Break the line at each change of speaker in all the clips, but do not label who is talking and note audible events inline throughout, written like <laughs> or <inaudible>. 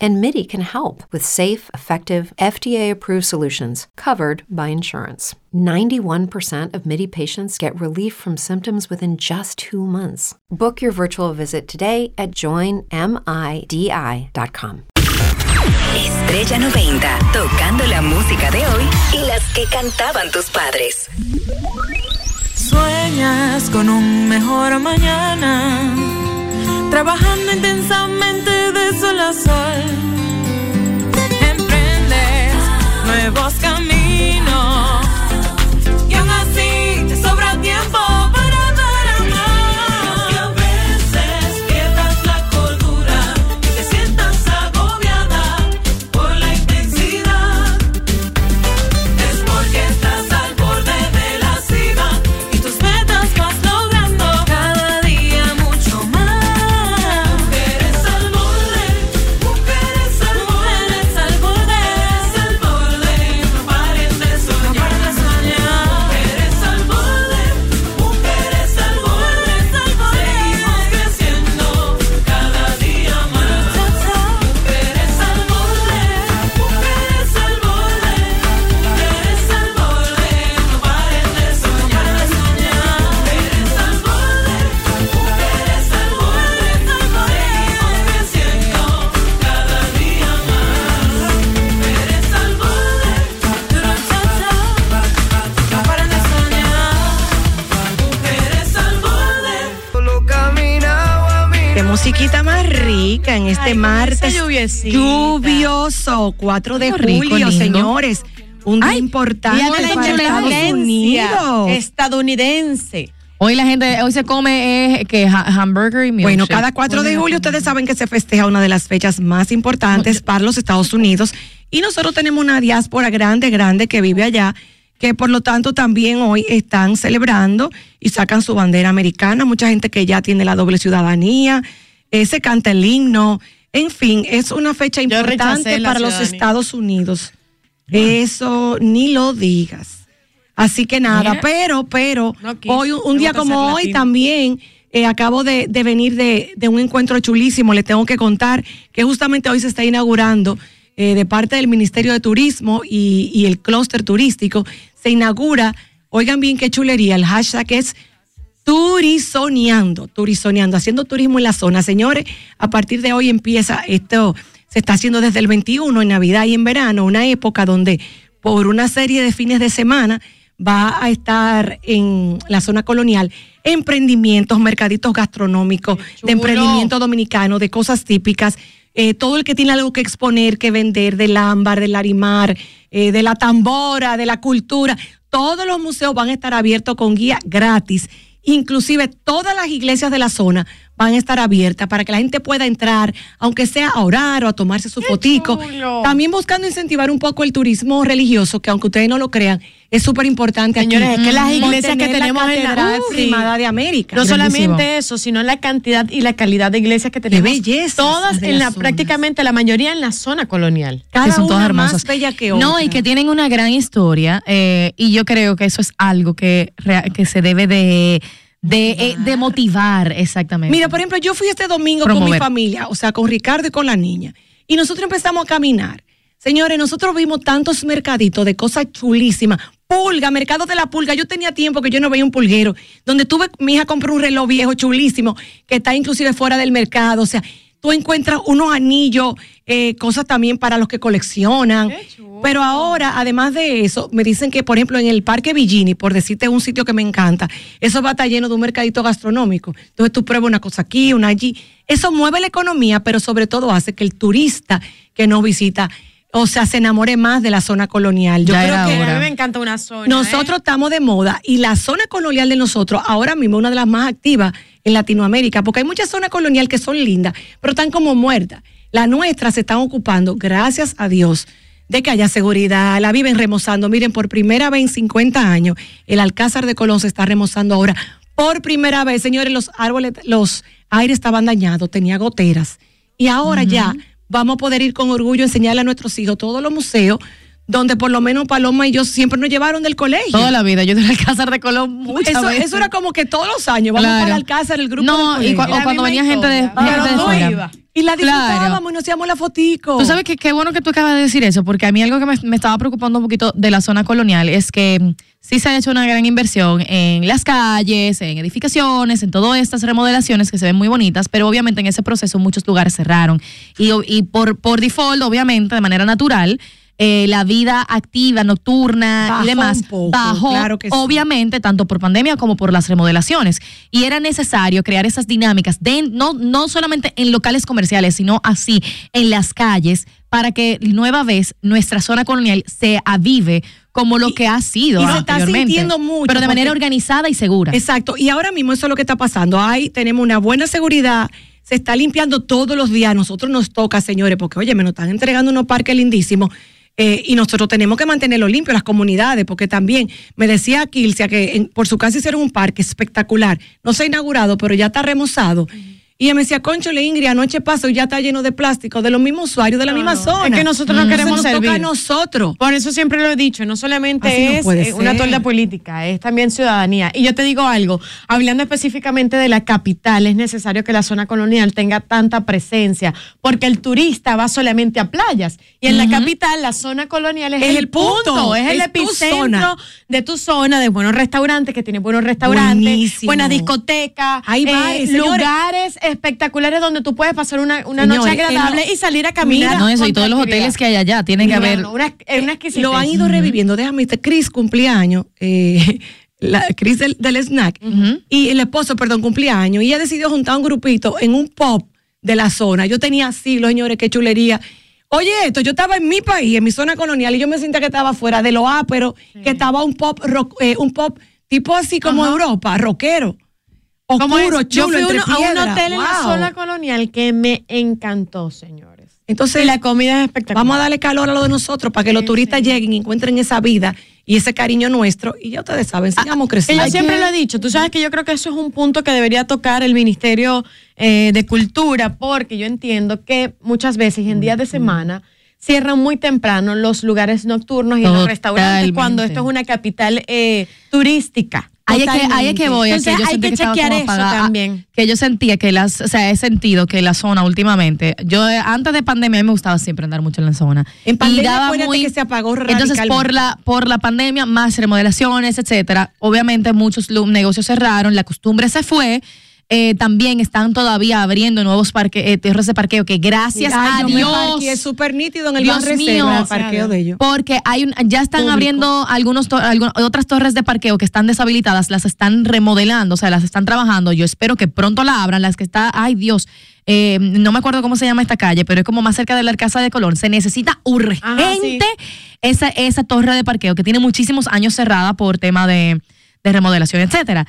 And MIDI can help with safe, effective, FDA approved solutions covered by insurance. 91% of MIDI patients get relief from symptoms within just two months. Book your virtual visit today at joinmidi.com.
Estrella 90, tocando la música de hoy y las que cantaban tus padres.
Sueñas con un mejor mañana, trabajando intensamente de sol. Emprendes nuevos caminos
en este
Ay,
martes lluvioso, 4 de
rico,
julio,
lindo.
señores. Un día
Ay,
importante
día
para Estados Unidos.
estadounidense. Hoy la gente, hoy se come eh, que ha- hamburger y milkshake.
Bueno, cada 4 de julio ustedes saben que se festeja una de las fechas más importantes para los Estados Unidos y nosotros tenemos una diáspora grande, grande que vive allá, que por lo tanto también hoy están celebrando y sacan su bandera americana, mucha gente que ya tiene la doble ciudadanía, eh, se canta el himno, en fin, es una fecha importante para los. Estados Unidos. Eso ni lo digas. Así que nada,
Mira.
pero, pero,
No
hoy, un, día como hoy
latino.
también eh, acabo de, de venir de, de un encuentro chulísimo, le tengo que contar que justamente hoy se está inaugurando eh, de parte del Ministerio de Turismo y, y el clúster turístico, se inaugura, oigan bien qué chulería, el hashtag es turizoneando, turizoneando, haciendo turismo en la zona. Señores, a partir de hoy empieza esto, se está haciendo desde el 21 en Navidad y en verano, una época donde por una serie de fines de semana va a estar en la zona colonial emprendimientos, mercaditos gastronómicos, de emprendimiento dominicano, de cosas típicas. eh, todo el que tiene algo que exponer, que vender, del ámbar, del arimar, eh, de la tambora, de la cultura, todos los museos van a estar abiertos con guía gratis. Inclusive todas las iglesias de la zona van a estar abiertas para que la gente pueda entrar, aunque sea a orar o a tomarse su fotico.
chulo!
También buscando incentivar un poco el turismo religioso, que aunque ustedes no lo crean, es súper importante. aquí.
Señores, es que las iglesias que tenemos
la
en la-
primada de América.
No
Grandísimo.
solamente eso, sino la cantidad y la calidad de iglesias que tenemos.
bellezas
Todas
de
en la, prácticamente la mayoría en la zona colonial.
Cada
que son todas
una
hermosas.
más bella que otra.
No, y que tienen una gran historia. eh, y yo creo que eso es algo que, que se debe de, de, eh, de motivar, exactamente.
Mira, por ejemplo, yo fui este domingo con mi familia, o sea, con Ricardo y con la niña, y nosotros empezamos a caminar. Señores, nosotros vimos tantos mercaditos de cosas chulísimas. Pulga, mercado de la pulga. Yo tenía tiempo que yo no veía un pulguero. Donde tuve, mi hija compró un reloj viejo chulísimo, que está inclusive fuera del mercado. O sea, tú encuentras unos anillos, eh, cosas también para los que coleccionan. Pero ahora, además de eso, me dicen que, por ejemplo, en el Parque Villini, por decirte un sitio que me encanta, eso va a estar lleno de un mercadito gastronómico. Entonces tú pruebas una cosa aquí, una allí. Eso mueve la economía, pero sobre todo hace que el turista que nos visita, o sea, se enamore más de la zona colonial. Yo
Ya
creo
era
que
hora.
A mí me encanta una zona. ¿eh?
nosotros estamos de moda y la zona colonial de nosotros ahora mismo es una de las más activas en Latinoamérica, porque hay muchas zonas colonial que son lindas, pero están como muertas. Las nuestras se están ocupando, gracias a Dios, de que haya seguridad, la viven remozando. Miren, por primera vez en 50 años, el Alcázar de Colón se está remozando ahora. Por primera vez, señores, los árboles, los aires estaban dañados, tenía goteras. Y ahora ya vamos a poder ir con orgullo a enseñarle a nuestros hijos todos los museos donde por lo menos Paloma y yo siempre nos llevaron del colegio.
Toda la vida. Yo del Alcázar de Colón muchas
eso,
veces.
eso era como que todos los años vamos
Claro.
para el Alcázar, el grupo
No,
del
y
colegio.
o cuando venía gente de, gente de
no
fuera.
iba. Y la
Claro.
disfrutábamos y nos hacíamos la fotico.
Tú sabes que qué bueno que tú acabas de decir eso, porque a mí algo que me, me estaba preocupando un poquito de la zona colonial es que mm, sí se ha hecho una gran inversión en las calles, en edificaciones, en todas estas remodelaciones que se ven muy bonitas, pero obviamente en ese proceso muchos lugares cerraron. Y, y por, por default, obviamente, de manera natural, eh, la vida activa, nocturna
Bajó
y demás
poco,
bajó,
claro que sí.
obviamente, tanto por pandemia como por las remodelaciones. Y era necesario crear esas dinámicas, de, no, no solamente en locales comerciales, sino así en las calles, para que nueva vez nuestra zona colonial se avive como lo que ha sido
y se está sintiendo mucho,
pero de manera organizada y segura.
Exacto. Y ahora mismo eso es lo que está pasando. Ahí tenemos una buena seguridad. Se está limpiando todos los días. A nosotros nos toca, señores, porque oye, me nos están entregando unos parques lindísimos. Eh, y nosotros tenemos que mantenerlo limpio, las comunidades, porque también me decía Kilcia que en- por su casa hicieron un parque espectacular. No se ha inaugurado, pero ya está remozado. Y ella me decía, Concho, Ingrid, anoche pasó y ya está lleno de plástico, de los mismos usuarios, de la misma zona.
Es que nosotros no queremos
nos toca a
servir.
nosotros.
Por eso siempre lo he dicho, no solamente es eh, una tolda política, es también ciudadanía. Y yo te digo algo, hablando específicamente de la capital, es necesario que la zona colonial tenga tanta presencia, porque el turista va solamente a playas. Y en la capital, la zona colonial es,
Es
el, punto,
punto,
es el
es
epicentro
zona.
de tu zona, de buenos restaurantes, que tiene buenos restaurantes,
Buenísimo.
buenas discotecas,
Hay
eh, lugares espectaculares donde tú puedes pasar una, una noche agradable y salir a caminar.
Mira,
no, eso, y todos los hoteles que hay allá tienen que haber.
no, una, una exquisitez.
Lo han ido reviviendo. Déjame decirte, Chris cumplía años, eh, <laughs> la Chris del, del snack, y el esposo, perdón, cumplía años, y ella decidió juntar un grupito en un pop de la zona. Yo tenía siglos, señores, qué chulería. Oye, esto, yo estaba en mi país, en mi zona colonial, y yo me sentía que estaba fuera de lo pero que estaba un pop, rock- eh, un pop tipo así como Europa, rockero.
¿Cómo
Oscuro,
es? Yo
chulo,
fui
entre
uno- a un hotel en la zona colonial que me encantó, señores.
Entonces,
Y la comida es espectacular.
Vamos a darle calor a lo de nosotros para que los turistas lleguen y encuentren esa vida y ese cariño nuestro. Y ya ustedes saben, sigamos
Que
creciendo.
yo siempre lo he dicho, tú sabes que yo creo que eso es un punto que debería tocar el Ministerio eh, de Cultura, porque yo entiendo que muchas veces en días de semana cierran muy temprano los lugares nocturnos y los restaurantes cuando esto es una capital eh, turística.
Ahí es, que, ahí es que voy, es
Entonces,
que yo
hay que
estaba
chequear eso
apagada,
también.
Que yo sentía que las, o sea, he sentido que la zona últimamente, yo eh, antes de pandemia a mí me gustaba siempre andar mucho en la zona.
En pandemia,
Y daba
acuérdate que se apagó
Entonces por la, por la pandemia, más remodelaciones, etcétera, obviamente muchos negocios cerraron, la costumbre se fue. Eh, también están todavía abriendo nuevos parques, eh, tierras de parqueo que gracias
Ay,
a Dios.
parqueé súper nítido en el
Dios mío,
el parqueo de ellos.
Porque hay un, ya están
Público.
abriendo algunos to- algu- otras torres de parqueo que están deshabilitadas, las están remodelando, o sea, las están trabajando. Yo espero que pronto la abran, las que está, ay Dios, eh, no me acuerdo cómo se llama esta calle, pero es como más cerca de la Casa de Colón. Se necesita urgente esa, esa torre de parqueo que tiene muchísimos años cerrada por tema de, de remodelación, etcétera.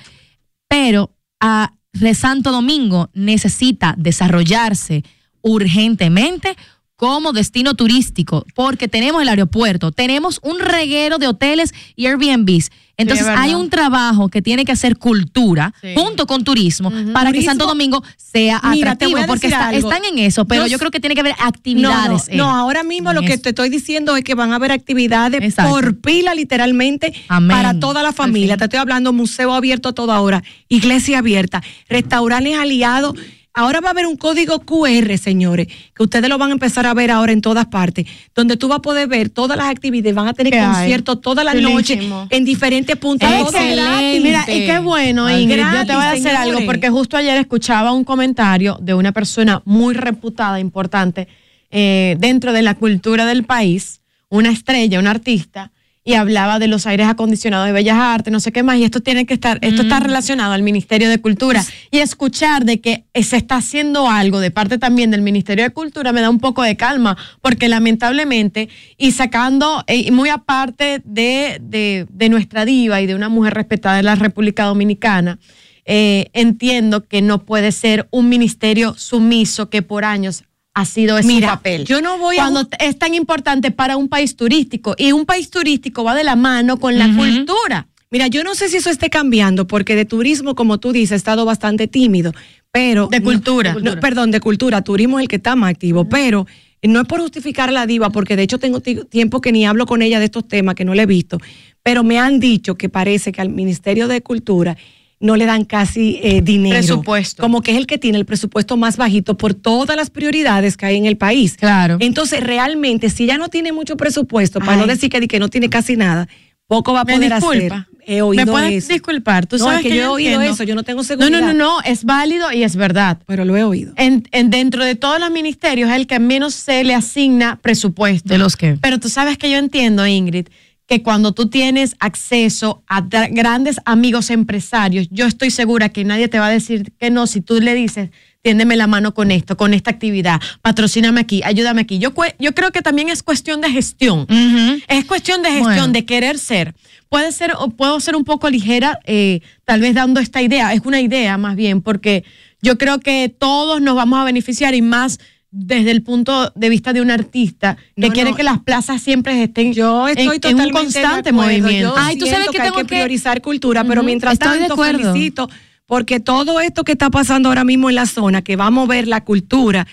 Pero a Re Santo Domingo necesita desarrollarse urgentemente como destino turístico, porque tenemos el aeropuerto, tenemos un reguero de hoteles y Airbnbs. Entonces hay un trabajo que tiene que hacer cultura
Sí.
junto con turismo para que. Santo Domingo sea
Mira,
atractivo, porque está- están en eso, pero
Yo
creo que tiene que haber
No, no,
actividades.
no, ahora mismo lo que
eso.
te estoy diciendo es que van a haber actividades
Exacto.
por pila literalmente
Amén.
para toda la familia. Te estoy hablando museo abierto a toda hora, iglesia abierta, restaurantes aliados. Ahora va a haber un código QR, señores, que ustedes lo van a empezar a ver ahora en todas partes, donde tú vas a poder ver todas las actividades, van a tener conciertos todas las noches en diferentes puntos.
Excelente.
gratis.
Mira, y qué bueno, Ingrid. yo te
gratis,
voy a
señores.
algo, porque justo ayer escuchaba un comentario de una persona muy reputada, importante, eh, dentro de la cultura del país, una estrella, un artista, y hablaba de los aires acondicionados de Bellas Artes, no sé qué más, y esto tiene que estar, esto está relacionado al Ministerio de Cultura. Y escuchar de que se está haciendo algo de parte también del Ministerio de Cultura me da un poco de calma, porque lamentablemente, y sacando, eh, y muy aparte de, de, de nuestra diva y de una mujer respetada de la República Dominicana, eh, entiendo que no puede ser un ministerio sumiso que por años ha sido ese
Mira,
papel.
yo no voy a
Cuando
ju-
es tan importante para un país turístico y un país turístico va de la mano con la cultura.
Mira, yo no sé si eso esté cambiando, porque de turismo, como tú dices, ha estado bastante tímido, pero...
De cultura.
No, perdón, de cultura, turismo es el que está más activo, pero no es por justificar a la diva, porque de hecho tengo ti- tiempo que ni hablo con ella de estos temas, que no le he visto, pero me han dicho que parece que al Ministerio de Cultura no le dan casi eh, dinero.
Presupuesto.
Como que es el que tiene el presupuesto más bajito por todas las prioridades que hay en el país.
Claro.
Entonces, realmente, si ya no tiene mucho presupuesto, para
Ay.
no decir que, que no tiene casi nada, poco va a
Me
poder
disculpa.
hacer. He oído
¿Me puedes
eso.
disculpar? Tú
No,
sabes
es que yo he oído
entiendo.
eso, yo no tengo
No,
seguridad.
no, no, no, es válido y es verdad.
Pero lo he oído.
En, en- dentro de todos los ministerios es el que menos se le asigna presupuesto.
¿De los qué?
Pero tú sabes que yo entiendo, Ingrid, que cuando tú tienes acceso a grandes amigos empresarios, yo estoy segura que nadie te va a decir que no si tú le dices, tiéndeme la mano con esto, con esta actividad, patrocíname aquí, ayúdame aquí. Yo, creo que también es cuestión de gestión. Es cuestión de gestión,
Bueno.
de querer ser. Puede ser, o puedo ser un poco ligera, eh, tal vez dando esta idea. Es una idea más bien, porque yo creo que todos nos vamos a beneficiar y más desde el punto de vista de un artista que
No,
quiere
no.
que las plazas siempre estén
Yo estoy
en, en
totalmente
un constante
de
movimiento.
Yo
Ay, tú sabes
siento
que
que hay
tengo
que
que-
priorizar cultura, pero mientras
Estoy de
tanto
acuerdo.
felicito porque todo esto que está pasando ahora mismo en la zona, que va a mover la cultura,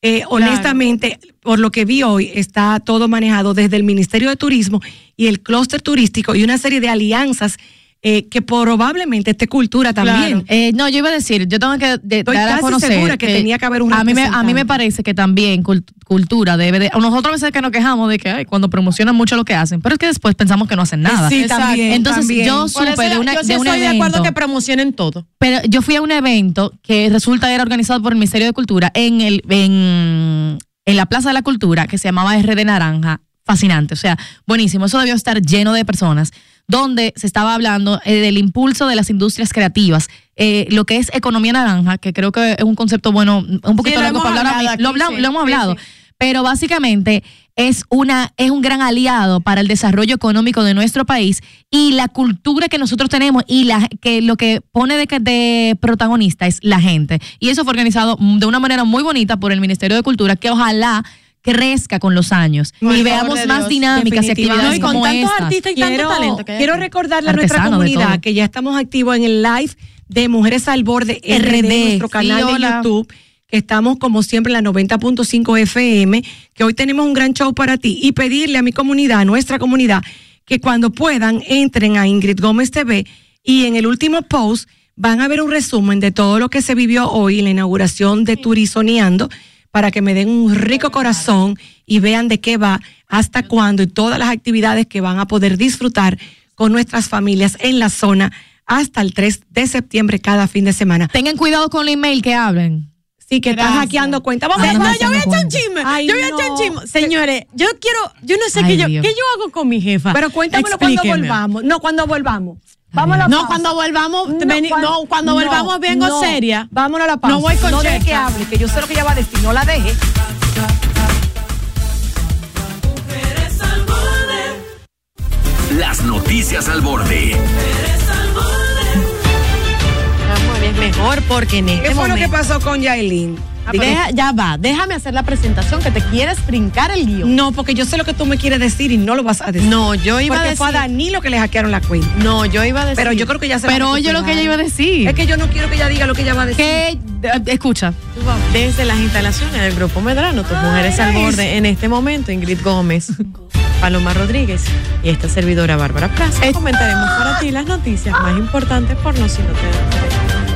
eh, honestamente, por lo que vi hoy, está todo manejado desde el Ministerio de Turismo y el clúster turístico y una serie de alianzas eh, que probablemente esté cultura también.
Eh, no, yo iba a decir, yo tengo que de-
Estoy
dar a
casi
conocer
segura que tenía que haber un
a mí, me, a mí me parece que también cult- cultura debe de... Nosotros a veces que nos quejamos de que ay, cuando promocionan mucho lo que hacen, pero es que después pensamos que no hacen nada.
Sí,
Exacto.
también.
Entonces
también.
yo supe de, una,
yo sí
de un
estoy de acuerdo que promocionen todo.
Pero yo fui a un evento que resulta era organizado por el Ministerio de Cultura en el en, en la Plaza de la Cultura que se llamaba RD Naranja. Fascinante, o sea, buenísimo. Eso debió estar lleno de personas, donde se estaba hablando eh, del impulso de las industrias creativas, eh, lo que es economía naranja, que creo que es un concepto bueno, un poquito largo para hablar.
aquí,
lo, hablamos-
sí,
lo hemos hablado.
sí.
Pero básicamente es una es un gran aliado para el desarrollo económico de nuestro país y la cultura que nosotros tenemos y la que lo que pone de, de protagonista es la gente. Y eso fue organizado de una manera muy bonita por el Ministerio de Cultura que ojalá crezca con los años
Por
y veamos más
Dios,
dinámicas y actividades
No, y con
como
tantos
estas.
artistas y tanto talento que
quiero recordarle a nuestra comunidad que ya estamos activos en el live de Mujeres al Borde RD,
RD,
nuestro
sí,
canal de. YouTube, que estamos como siempre en la 90.5 FM, que hoy tenemos un gran show para ti. Y pedirle a mi comunidad, a nuestra comunidad, que cuando puedan entren a Ingrid Gómez TV y en el último post van a ver un resumen de todo lo que se vivió hoy en la inauguración de Turizoneando para que me den un rico corazón y vean de qué va, hasta cuándo y todas las actividades que van a poder disfrutar con nuestras familias en la zona hasta el 3 de septiembre cada fin de semana.
Tengan cuidado con el email que hablen.
Sí, que están hackeando cuentas. Vamos,
Ah,
No,
vamos,
yo voy a echar un
cuenta.
chisme.
Ay,
yo voy a echar un
no.
chisme. Señores, yo quiero, yo no sé
Ay,
qué yo, qué yo hago con mi jefa.
Pero cuéntamelo cuando volvamos. No, cuando volvamos. Vamos a la
No,
pausa.
cuando volvamos,
No,
veni-
cuan-
no, cuando
no,
volvamos vengo
no.
seria.
Vámonos a la pausa.
No voy con
No deje que hable, que yo sé lo que ella va a decir. No la deje.
Las noticias al borde.
Amor, es mejor porque en este
¿Qué fue lo
momento-
que pasó con Yailin?
Deja- ya va, déjame hacer la presentación que te quieres brincar el guion.
No, porque yo sé lo que tú me quieres decir y no lo vas a decir.
No, yo iba
porque
a
fue a
decir.
Danilo que le hackearon la cuenta.
No, yo iba a decir.
Pero yo creo que ya se va a
Pero oye lo que ella iba a decir.
Es que yo no quiero que ella diga lo que ella va a decir.
Que, eh, escucha,
Desde las instalaciones del Grupo Medrano, tus mujeres al borde, en este momento, Ingrid Gómez, Paloma Rodríguez y esta servidora Bárbara Plaza, comentaremos para ti las noticias más importantes por no si no te.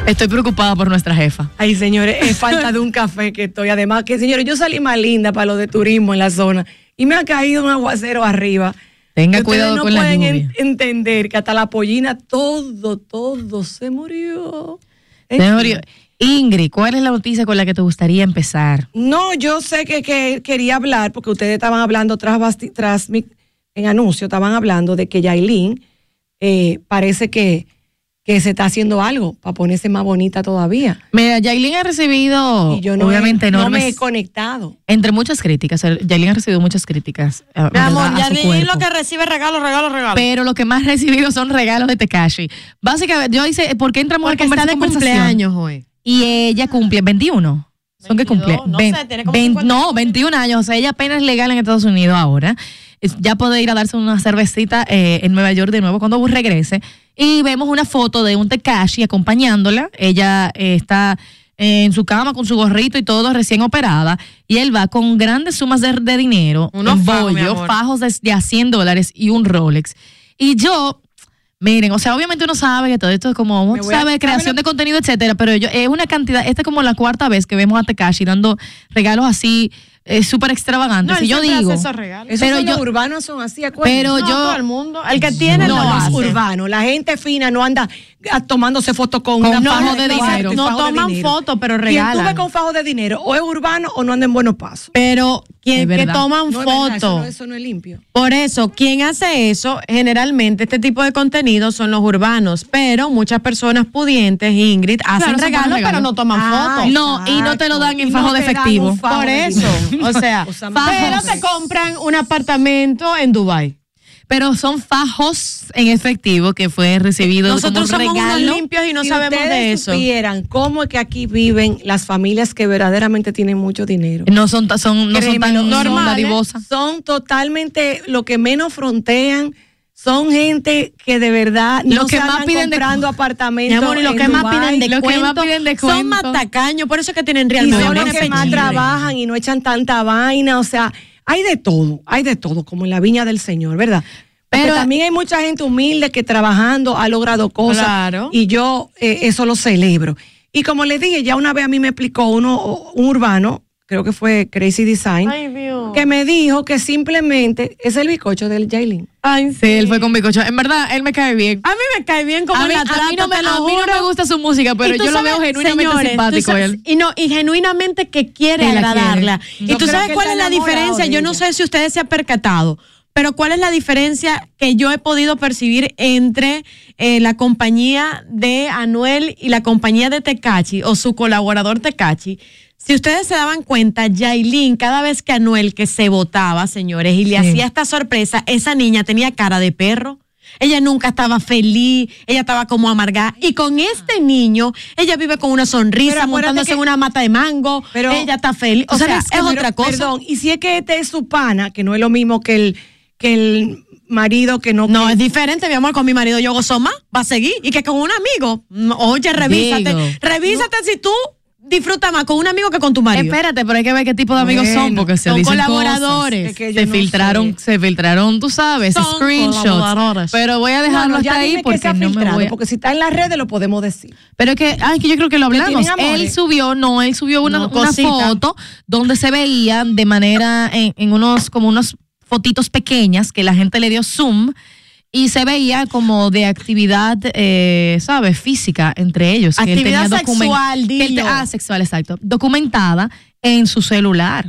Estoy preocupada por nuestra jefa.
Ay, señores, es <laughs> falta de un café que estoy. Además, que señores, yo salí más linda para lo de turismo en la zona y me ha caído un aguacero arriba.
Tenga
ustedes
cuidado
no
con la
pueden
lluvia.
en- entender que hasta la pollina todo, todo se murió.
Señor,
fin.
Ingrid, ¿cuál es la noticia con la que te gustaría empezar?
No, yo sé que, que quería hablar, porque ustedes estaban hablando tras, tras mi, en anuncio, estaban hablando de que Yailin eh, parece que, que se está haciendo algo para ponerse más bonita todavía.
Mira, Yailin ha recibido,
y yo no,
obviamente,
he, no me he
enormes,
conectado.
entre muchas críticas. Yailin ha recibido muchas críticas. eh,
Mi
¿verdad?
amor,
a
ya
su
leí
cuerpo.
lo que recibe regalo, regalo, regalo.
Pero lo que más ha recibido son regalos de Tekashi. Básicamente, yo hice, ¿por qué entramos
Porque
en
está
conversa-
de cumpleaños hoy.
Y ella cumple 21. Son que
22,
cumple.
no
Ven-
sé, tiene como
ven-
50.
no, 21 años. O sea, ella apenas es legal en Estados Unidos ahora. Es- Ya puede ir a darse una cervecita eh, en Nueva York de nuevo cuando regrese. Y vemos una foto de un Tekashi acompañándola. Ella eh, está eh, en su cama con su gorrito y todo recién operada y él va con grandes sumas de, de dinero,
Unos
en
fajos,
de, de a 100 dólares y un Rolex. Y yo, miren, o sea, obviamente uno sabe que todo esto es como,
a-
sabe, creación de contenido, etcétera, pero yo, es una cantidad, esta es como la cuarta vez que vemos a Tekashi dando regalos así eh, súper extravagantes.
No, él
y yo digo,
hace esos regalos.
Pero yo-
los urbanos son así, acuérdense.
pero
No,
yo,
todo el mundo. El que tiene
no,
lo
los
hace.
urbanos, la gente fina no anda tomándose fotos con,
Con
una
fajo de dinero.
No toman fotos, pero
Quien tú ves
regalan.
con fajo de dinero o es urbano o no anda en buenos pasos.
Pero quien
Es
que toman
No es verdad, eso,
fotos.
no, eso no es limpio.
Por eso, quien hace eso, generalmente este tipo de contenido son los urbanos, pero muchas personas pudientes, Ingrid, hacen
Claro,
regalos, pero no toman
Ah,
fotos.
No, y no te lo dan en fajo
no
de efectivo.
fajo
Por eso, o sea,
O <laughs> sea,
pero te compran un apartamento en Dubai.
Pero son fajos en efectivo que fue recibido
Nosotros
como un
somos unos limpios y no
si
sabemos de eso.
supieran cómo es que aquí viven las familias que verdaderamente tienen mucho dinero.
No son, son, no son tan
son
normales.
dadivosas.
Son totalmente lo que menos frontean. Son gente que de verdad
Lo
no
que
se
más piden
comprando apartamentos.
amor, y lo
en
que más piden de
lo que más
cuento
piden de
son más tacaños, por eso es que tienen
y
realmente
son los que más trabajan y no echan tanta vaina, o sea, hay de todo, hay de todo, como en la viña del Señor, ¿verdad? Pero también hay mucha gente humilde que trabajando ha logrado cosas
Claro.
y yo eh, eso lo celebro. Y como les dije, ya una vez a mí me explicó uno, un urbano, creo que fue Crazy Design,
Ay, Dios.
que me dijo que simplemente es el bizcocho del Jailin.
Ay,
Sí, él fue con bicocho. En verdad, él me cae bien.
A mí me cae bien como
A mí,
la
a mí
trata,
no me,
te lo
a mí no me gusta su música, pero yo lo
sabes,
veo genuinamente
señores,
simpático
sabes-
él.
Y, no, y genuinamente que quiere agradarla.
quiere.
Y
Yo
tú sabes cuál es la diferencia.
de
Yo no sé si ustedes se han percatado, pero cuál es la diferencia que yo he podido percibir entre eh, la compañía de Anuel y la compañía de Tecachi o su colaborador Tecachi. Si ustedes se daban cuenta, Yailin, cada vez que Anuel que se votaba, señores, y le
Sí.
hacía esta sorpresa, esa niña tenía cara de perro. Ella nunca estaba feliz, ella estaba como amargada. Y con este niño, ella vive con una sonrisa, montándose
que-
en una mata de mango.
Pero-
ella está feliz. O
¿Tú
sea, es?
Pero-
otra cosa.
Perdón, y si es que este es su pana, que no es lo mismo que el, que el marido que no...
No,
que-
es diferente, mi amor, con mi marido yo gozo más, va a seguir. Y que con un amigo, mm, oye, revísate.
Digo.
revísate si tú disfrutas más con un amigo que con tu marido.
Espérate, pero hay que ver qué tipo de amigos son, porque se
son
dicen
colaboradores.
cosas.
Es que yo
se
no
filtraron,
sé.
se filtraron, tú sabes,
Son
screenshots. Pero voy a dejarlo
Bueno, ya
hasta ahí porque no me voy a...
porque si está en las redes lo podemos decir.
Pero es que, ay, que yo creo que lo hablamos. Él subió, no, él subió una,
No,
una foto donde se veía de manera, en, en unos, como unos fotitos pequeñas que la gente le dio zoom y se veía como de actividad, eh, ¿sabes? Física entre ellos. que él
Actividad
tenía
sexual,
que él te-
dilo.
ah, sexual, exacto. Documentada en su celular.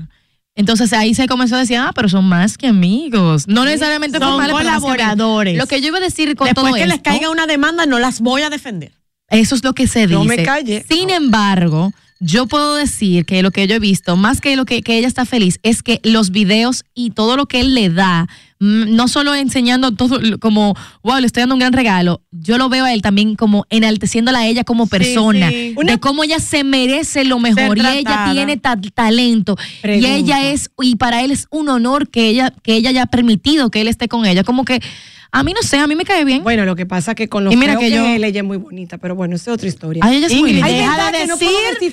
Entonces ahí se comenzó a decir, ah, pero son más que amigos. No necesariamente
Son
formales, pero que
colaboradores.
Lo que yo iba a decir con
Después
todo
que les
esto-
caiga una demanda, no las voy a defender.
eso es lo que se dice.
No me calle.
Sin embargo, yo puedo decir que lo que yo he visto, más que lo que, que ella está feliz, es que los videos y todo lo que él le da, no solo enseñando todo como, wow, le estoy dando un gran regalo, yo lo veo a él también como enalteciéndola a ella como persona,
sí.
de cómo ella se merece lo mejor y ella tiene ta- talento
Pregunta.
y ella es, y para él es un honor que ella, que ella haya permitido que él esté con ella, como que a mí no sé, a mí me cae bien.
Bueno, lo que pasa que con lo
Y mira que
que,
yo-
ella es muy bonita, pero bueno, esa es otra historia.
Ay, ella es muy linda.
Deja de decir-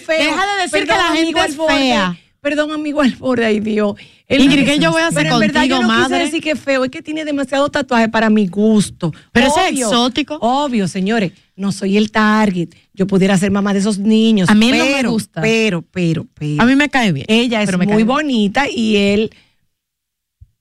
deja de decir que la gente es fea.
Perdón, amigo Alborde, ay Dios.
Ingrid, ¿qué yo voy a hacer
pero en verdad
contigo,
yo no
madre?
quise decir que es feo, es que tiene demasiado tatuaje para mi gusto.
Pero es exótico.
Obvio, señores, no soy el target. Yo pudiera ser mamá de esos niños.
A mí no me gusta.
Pero, pero, pero.
A mí me cae bien.
ella es muy
bien.
bonita y él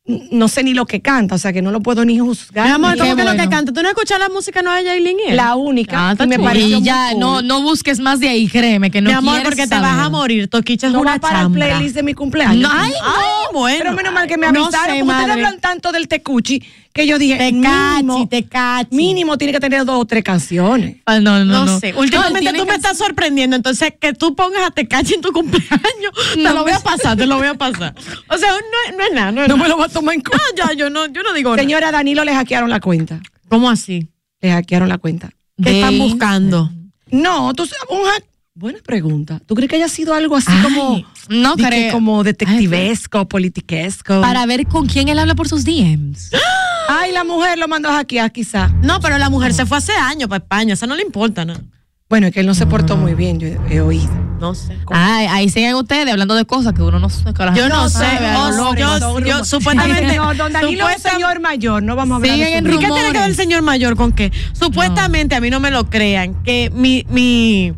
no sé ni lo que canta, o sea que no lo puedo ni juzgar.
Mi amor, ¿cómo que lo que canta? ¿Tú no escuchas la música nueva de Yailin?
la única
Ah, está
y me pareció
y ya,
cool.
no, no busques más de ahí, créeme que no
Mi amor, porque te vas a morir. Toquicha es
no
una
va para el playlist de mi cumpleaños.
No, ay,
Ay, bueno.
Pero menos mal que me
No
avisaron,
sé,
porque ustedes hablan tanto del tecuchi que yo dije,
Te
mínimo,
cachi, te cachi.
mínimo tiene que tener dos o tres canciones.
Ah, no, no,
No,
no.
sé.
No,
Últimamente
tiene
tú me estás sorprendiendo. Entonces, que tú pongas a Tecachi en tu cumpleaños, te
No
lo voy a pasar, te lo voy a pasar. O sea, no, no es nada. No, es
No me lo va a tomar en
No,
cuenta.
ya, yo no, yo no digo nada.
Señora Danilo le hackearon la cuenta.
¿Cómo así?
Le hackearon la cuenta.
¿Qué
De-
están buscando?
No, tú un hack. Buena pregunta. ¿Tú crees que haya sido algo así
Ay,
como,
no creo.
como detectivesco, politiquesco?
Para ver con quién él habla por sus DMs. <gasps> <gasps>
Ay, la mujer lo mandó a hackear quizá.
No, pero la mujer se fue hace años para España. Eso no le importa, ¿no?
Bueno, es que él no se portó muy bien, yo he, oído.
No sé.
Ay, ahí siguen ustedes hablando de cosas que uno no sabe.
Yo no sé,
sabe,
o-
olores,
yo- yo supuestamente- <laughs>
No, don Danilo es señor mayor, no vamos a hablar
Siguen
de
en
su-
¿Y qué tiene que ver el señor mayor con qué? Supuestamente, a mí no me lo crean, que mi, mi,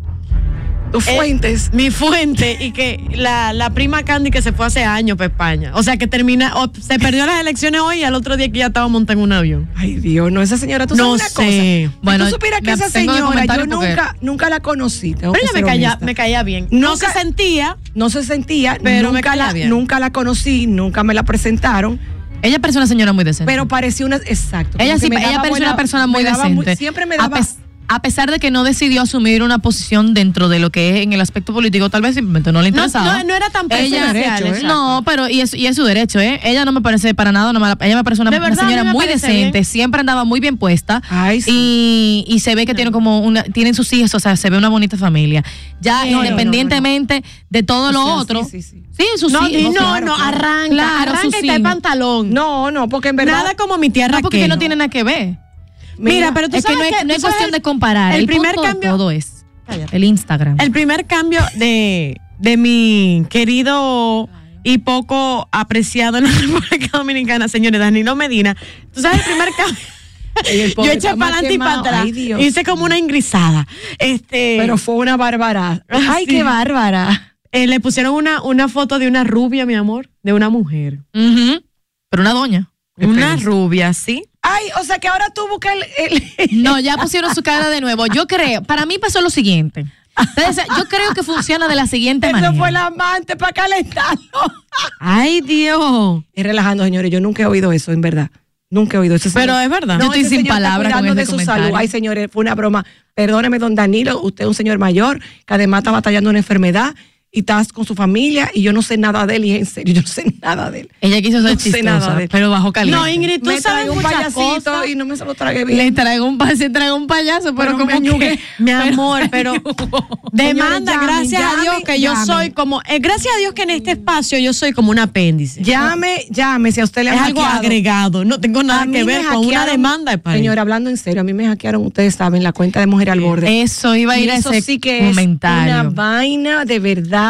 tus
eh,
fuentes.
mi fuente y que la, la prima Candy que se fue hace años para España. O sea, que termina, o se perdió las elecciones hoy y al otro día que ya estaba montada en un avión.
Ay, Dios, no, esa señora, tú
No
sabes una
sé.
cosa.
Bueno,
tú supieras que esa señora, yo
porque-
nunca, nunca la conocí. tengo
Pero ella me caía, me caía bien. no se sentía.
No se sentía,
Pero
nunca, la,
bien.
nunca la conocí, nunca me la presentaron,
Ella parece una señora muy decente.
pero parecía una. Exacto.
ella sí, ella
buena-
una persona muy decente.
siempre me
A
daba.
pes- A pesar de que no decidió asumir una posición dentro de lo que es en el aspecto político, tal vez simplemente no le
No,
interesaba.
no, no era tan
ella,
presidencial, exacto.
No, pero y es, y es su derecho, ¿eh? Ella no me parece para nada una mala. Ella me parece una,
De
una
verdad, a mí
señora
me
muy decente,
bien.
siempre andaba muy bien puesta.
Ay, sí.
y, y se ve que tiene como una, tienen sus hijos, o sea, se ve una bonita familia. Ya
No, no, no,
independientemente de todo
O
lo
sea,
otro.
sí, sí, sí.
Sí, sus
No,
hijos.
y no,
claro,
no,
claro.
arranca,
Claro,
arranca y está el pantalón.
No, no, porque en verdad.
Nada como mi tía
No, porque que no tiene nada que ver.
Mira, pero tú
es que
sabes
no es,
que-
no es
sabes
cuestión
el-
de comparar.
el
El,
primer cambio-
todo es
Cállate.
el Instagram.
El primer cambio de, de mi querido y poco apreciado en la <laughs> República Dominicana, señores, Danilo Medina. ¿Tú sabes el primer cambio? <laughs>
El
Yo eché para adelante y para atrás.
Ay.
Hice como una ingrisada. Este,
Pero fue una bárbara. <laughs> Ay,
Sí.
qué bárbara.
eh, le pusieron una, una foto de una rubia, mi amor, de una mujer.
Pero una doña.
Una
feliz.
rubia, ¿sí?
Ay, o sea que ahora tú buscas el. el- <laughs>
No, ya pusieron su cara de nuevo. Yo creo, para mí pasó lo siguiente. Entonces, yo creo que funciona de la siguiente manera.
Eso fue el amante para calentarlo.
Ay, Dios.
Es relajando, señores. Yo nunca he oído eso, en verdad. Nunca he oído eso.
Pero es verdad.
Yo estoy sin palabras con
de su
comentario.
salud. Ay, señores, fue una broma. Perdóneme, don Danilo. Usted es un señor mayor que además está batallando una enfermedad y está con su familia y yo no sé nada de él. Y en serio, <laughs> yo no sé nada de él.
Ella quiso ser
No sé nada
chistosa,
de él.
pero bajo caliente.
No, Ingrid, tú
me
sabes
un payasito
cosas.
y no me se lo trague bien.
Le traigo un, se traigo un payaso, pero,
Pero
como
me añugué.
que...
Mi amor, pero <laughs> demanda,
Señores, llamen,
gracias a
llamen,
Dios que yo
llamen.
soy como, eh, gracias a Dios que en este espacio yo soy como un apéndice.
Llame, llame, si a usted le
es
han
algo
hackeado.
agregado, no tengo nada
A
que ver con una demanda de pareja.
Señora, hablando en serio, a mí me hackearon, ustedes saben, la cuenta de Mujer al Borde.
Eso iba a
Y
ir a
eso
ese
sí que es
comentario.
una vaina de verdad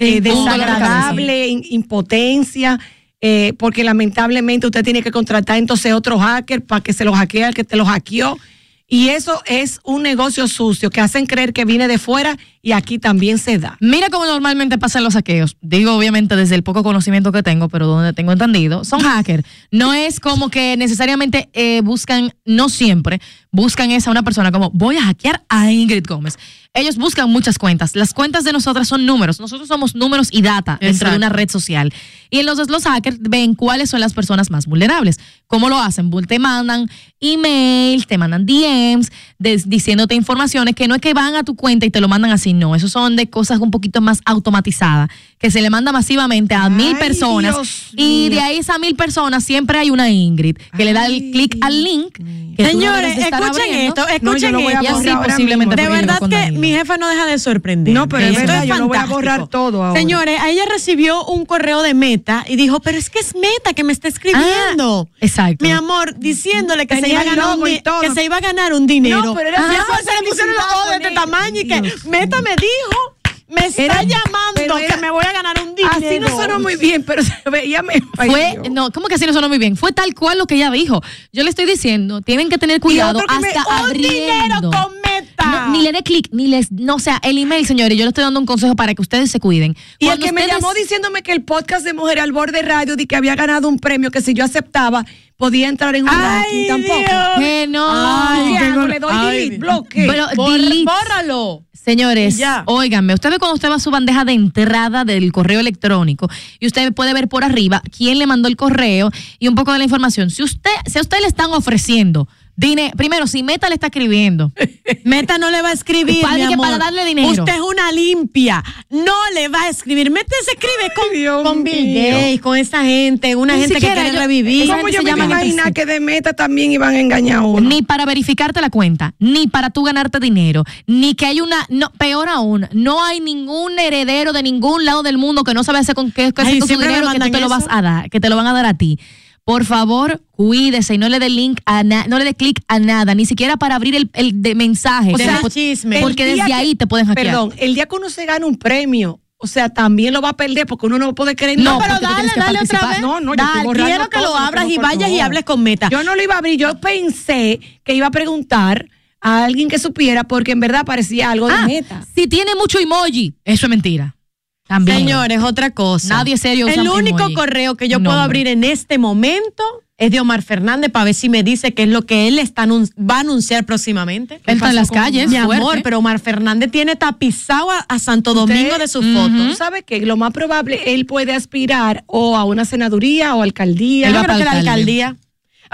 Eh, desagradable, in- impotencia, eh, porque lamentablemente usted tiene que contratar entonces otro hacker para que se lo hackee al que te lo hackeó. Y eso es un negocio sucio que hacen creer que viene de fuera y aquí también se da.
Mira cómo normalmente pasan los saqueos. Digo, obviamente, desde el poco conocimiento que tengo, pero donde tengo entendido, son hackers. No es como que necesariamente eh, buscan, no siempre, buscan esa una persona como voy a hackear a Ingrid Gómez. Ellos buscan muchas cuentas. Las cuentas de nosotras son números. Nosotros somos números y data dentro de una red social. Y entonces los hackers ven cuáles son las personas más vulnerables. ¿Cómo lo hacen? Te mandan emails, te mandan DMs, diciéndote informaciones que no es que van a tu cuenta y te lo mandan así, no. Eso son de cosas un poquito más automatizadas, que se le manda masivamente a mil personas.
Dios
y
mío.
de ahí esas mil personas siempre hay una Ingrid que le da el clic al link.
Señores, escuchen
abriendo.
esto,
No, yo
escuchen
a
esto.
Y así posiblemente.
De verdad que
Danilo.
mi jefa no deja de sorprender.
No, pero es verdad, yo lo voy a
fantástico.
borrar todo ahora.
Señores, a ella recibió un correo de Meta y dijo, pero es que es Meta que me está escribiendo.
Ah, exacto.
Mi amor, diciéndole que se, iba a ganar un
logo y
di-
todo.
que se iba a ganar un dinero.
No, pero era
Después se le pusieron los ojos de este tamaño y que. Meta me dijo, me está
Era-
llamando
pero
que
era-
me voy a ganar un dinero.
Así no sonó muy bien, pero se veía mejor. Ay,
Fue, no, ¿cómo que así no sonó muy bien? Fue tal cual lo que ella dijo. Yo le estoy diciendo, tienen que tener cuidado
otro que me-
hasta
un dinero con Meta.
No, ni le dé clic, ni les, no, o sea, el email, señores, yo le estoy dando un consejo para que ustedes se cuiden.
Y el
Cuando
que me
ustedes-
llamó diciéndome que el podcast de Mujer al Borde Radio di que había ganado un premio que si yo aceptaba podía entrar en un
Ay,
ranking tampoco.
Que no.
Ay, ¿qué
tengo-
hago? Le doy
Ay,
delete, bloque.
Pero
Borra-
delete.
bórralo.
Señores,
ya.
óiganme, usted ve cuando usted va a su bandeja de entrada del correo electrónico y usted puede ver por arriba quién le mandó el correo y un poco de la información. Si usted, si a usted le están ofreciendo dinero, primero, si Meta le está escribiendo, <laughs>
Meta no le va a escribir.
Para
mi amor.
para darle dinero.
Usted es una limpia. No le va a escribir. Meta se escribe con,
Dios
con Bill. Gates, con esa gente, una
Ni
gente
siquiera
que quiere
yo-
revivir.
¿Cómo yo me
sí.
que de meta también iban a engañar a uno?
ni para verificarte la cuenta, ni para tú ganarte dinero, ni que hay una, no, peor aún, no hay ningún heredero de ningún lado del mundo que no sabe hacer con qué,
Ay,
con su dinero que tú te lo vas a dar, que te lo van a dar a ti. Por favor, cuídese y no le dé link a na- no le dé clic a nada, ni siquiera para abrir el, el de mensaje.
O sea,
chisme.
Porque desde
que-
ahí te pueden hackear.
Perdón, el día que uno se gana un premio, o sea, también lo va a perder porque uno no puede creer
No,
No, pero dale, otra vez.
No, no, yo
Dale,
estoy borrando
quiero que
todo,
lo abras y vayas y hables con Meta.
Yo no lo iba a abrir, yo pensé que iba a preguntar a alguien que supiera porque en verdad parecía algo de
Ah,
meta.
si tiene mucho emoji, eso es mentira. También.
Señores, otra cosa.
Nadie serio
El único
emoji.
correo que yo puedo abrir en este momento es de Omar Fernández para ver si me dice qué es lo que él está va a anunciar próximamente.
Él está en las calles,
Mi
fuerte.
amor, pero Omar Fernández tiene tapizado a, a Santo Domingo de su foto.
Tú sabes que lo más probable él puede aspirar o a una senaduría o alcaldía.
Él
Yo
va
creo
para
que la alcaldía.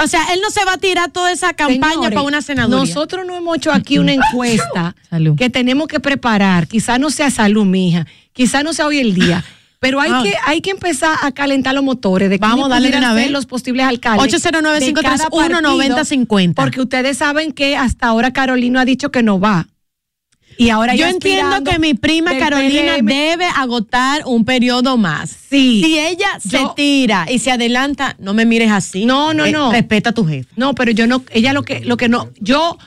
O sea, él no se va a tirar toda esa campaña
Señores,
para una senaduría.
Nosotros no hemos hecho aquí una <laughs> encuesta que tenemos que preparar. Quizá no sea salud, mija. Quizá no sea hoy el día. <laughs> Pero hay,
Ah.
que, hay que empezar a calentar los motores de
Vamos, de
pudieran
una vez.
los posibles alcaldes.
809-531-9050.
Porque ustedes saben que hasta ahora Carolina ha dicho que no va. Y ahora
Yo entiendo que mi prima Carolina debe agotar un periodo más.
Sí.
Si ella se tira y se adelanta, no me mires así.
No, no,
Eh,
no.
Respeta a tu jefe.
No, pero yo no, ella lo que, lo que no, yo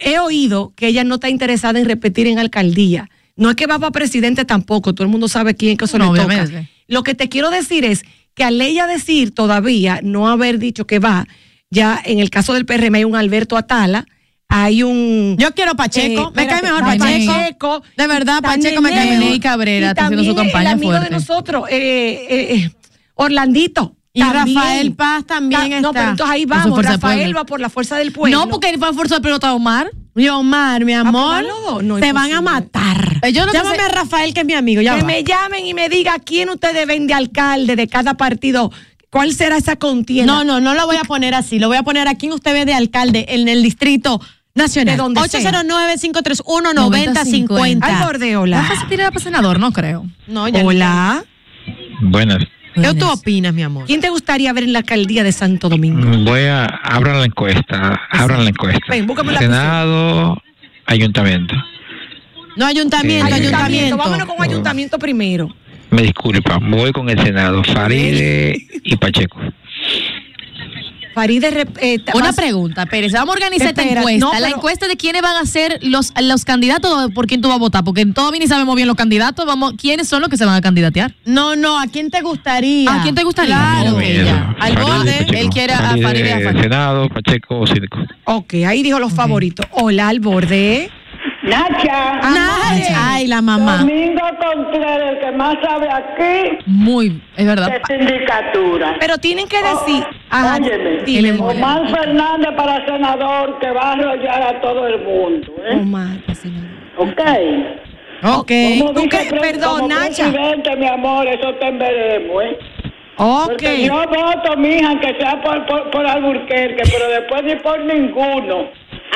he oído que ella no está interesada en repetir en alcaldía. No es que va para presidente tampoco, todo el mundo sabe quién que eso
No,
le toca.
obviamente.
Lo que te quiero decir es que al ella decir todavía no haber dicho que va, ya en el caso del PRM hay un Alberto Atala, hay un
Yo quiero Pacheco.
eh,
me cae mejor
Pacheco.
Pacheco.
Pacheco.
De verdad, Pacheco me cae mejor.
Cabrera está haciendo su campaña
el amigo
fuerte.
de nosotros, eh, eh, Orlandito.
Y
también.
Rafael Paz también
Ta- No,
está.
pero entonces ahí vamos.
del
Rafael va por la fuerza del pueblo.
No, porque él fue a fuerza de pelota Omar.
Y Omar, mi amor,
pues, dos? No,
te van a matar.
Eh, yo
Llámame
sé-
a Rafael, que es mi amigo. Ya
que
va.
me llamen y me diga quién ustedes ven de alcalde de cada partido. ¿Cuál será esa contienda?
No, no, no lo voy a poner así. Lo voy a poner a quien usted ve de alcalde en el distrito nacional.
De donde sea.
809-531-9050.
Al borde,
¿Va
hola.
a tirar para senador? No creo.
No, ya no.
Hola.
Buenas.
¿Qué tú opinas, mi amor?
¿Quién te gustaría ver en la alcaldía de Santo Domingo?
Voy a abran la encuesta, abran la encuesta.
Ven, búscame la
Senado, ayuntamiento.
No, ayuntamiento,
Eh,
ayuntamiento.
Vámonos con ayuntamiento primero.
Me disculpan, voy con el Senado, Faride y Pacheco.
Faride, rep- eh,
Una
vas-
pregunta, Pérez. Vamos a organizar esta encuesta.
no,
La encuesta de quiénes van a ser los, los candidatos o por quién tú vas a votar. Porque todavía ni sabemos bien los candidatos. Vamos, ¿Quiénes son los que se van a candidatear?
No, no, ¿a quién te gustaría?
¿A quién te gustaría?
Claro.
Ya.
Al borde,
él quiere a Faride y a Pacheco.
Senado, Pacheco, Cínico.
Ok, ahí dijo los favoritos. Hola, al borde.
Nacha.
Nacha. Ay, la mamá.
Domingo Contreras, el que más sabe aquí
Muy, es verdad.
de sindicatura.
Pero tienen que decir.
Oh,
Ajá,
óyeme,
dime,
Omar Fernández para senador que va a arrollar a todo el mundo. ¿eh?
Omar, senador.
¿Ok?
Ok.
Como
¿Tú qué? Perdón,
como
Nacha.
presidente, mi amor, eso te veremos, ¿eh?
Ok.
Porque yo voto, mija, aunque sea por, por, por Alburquerque, pero después ni por ninguno.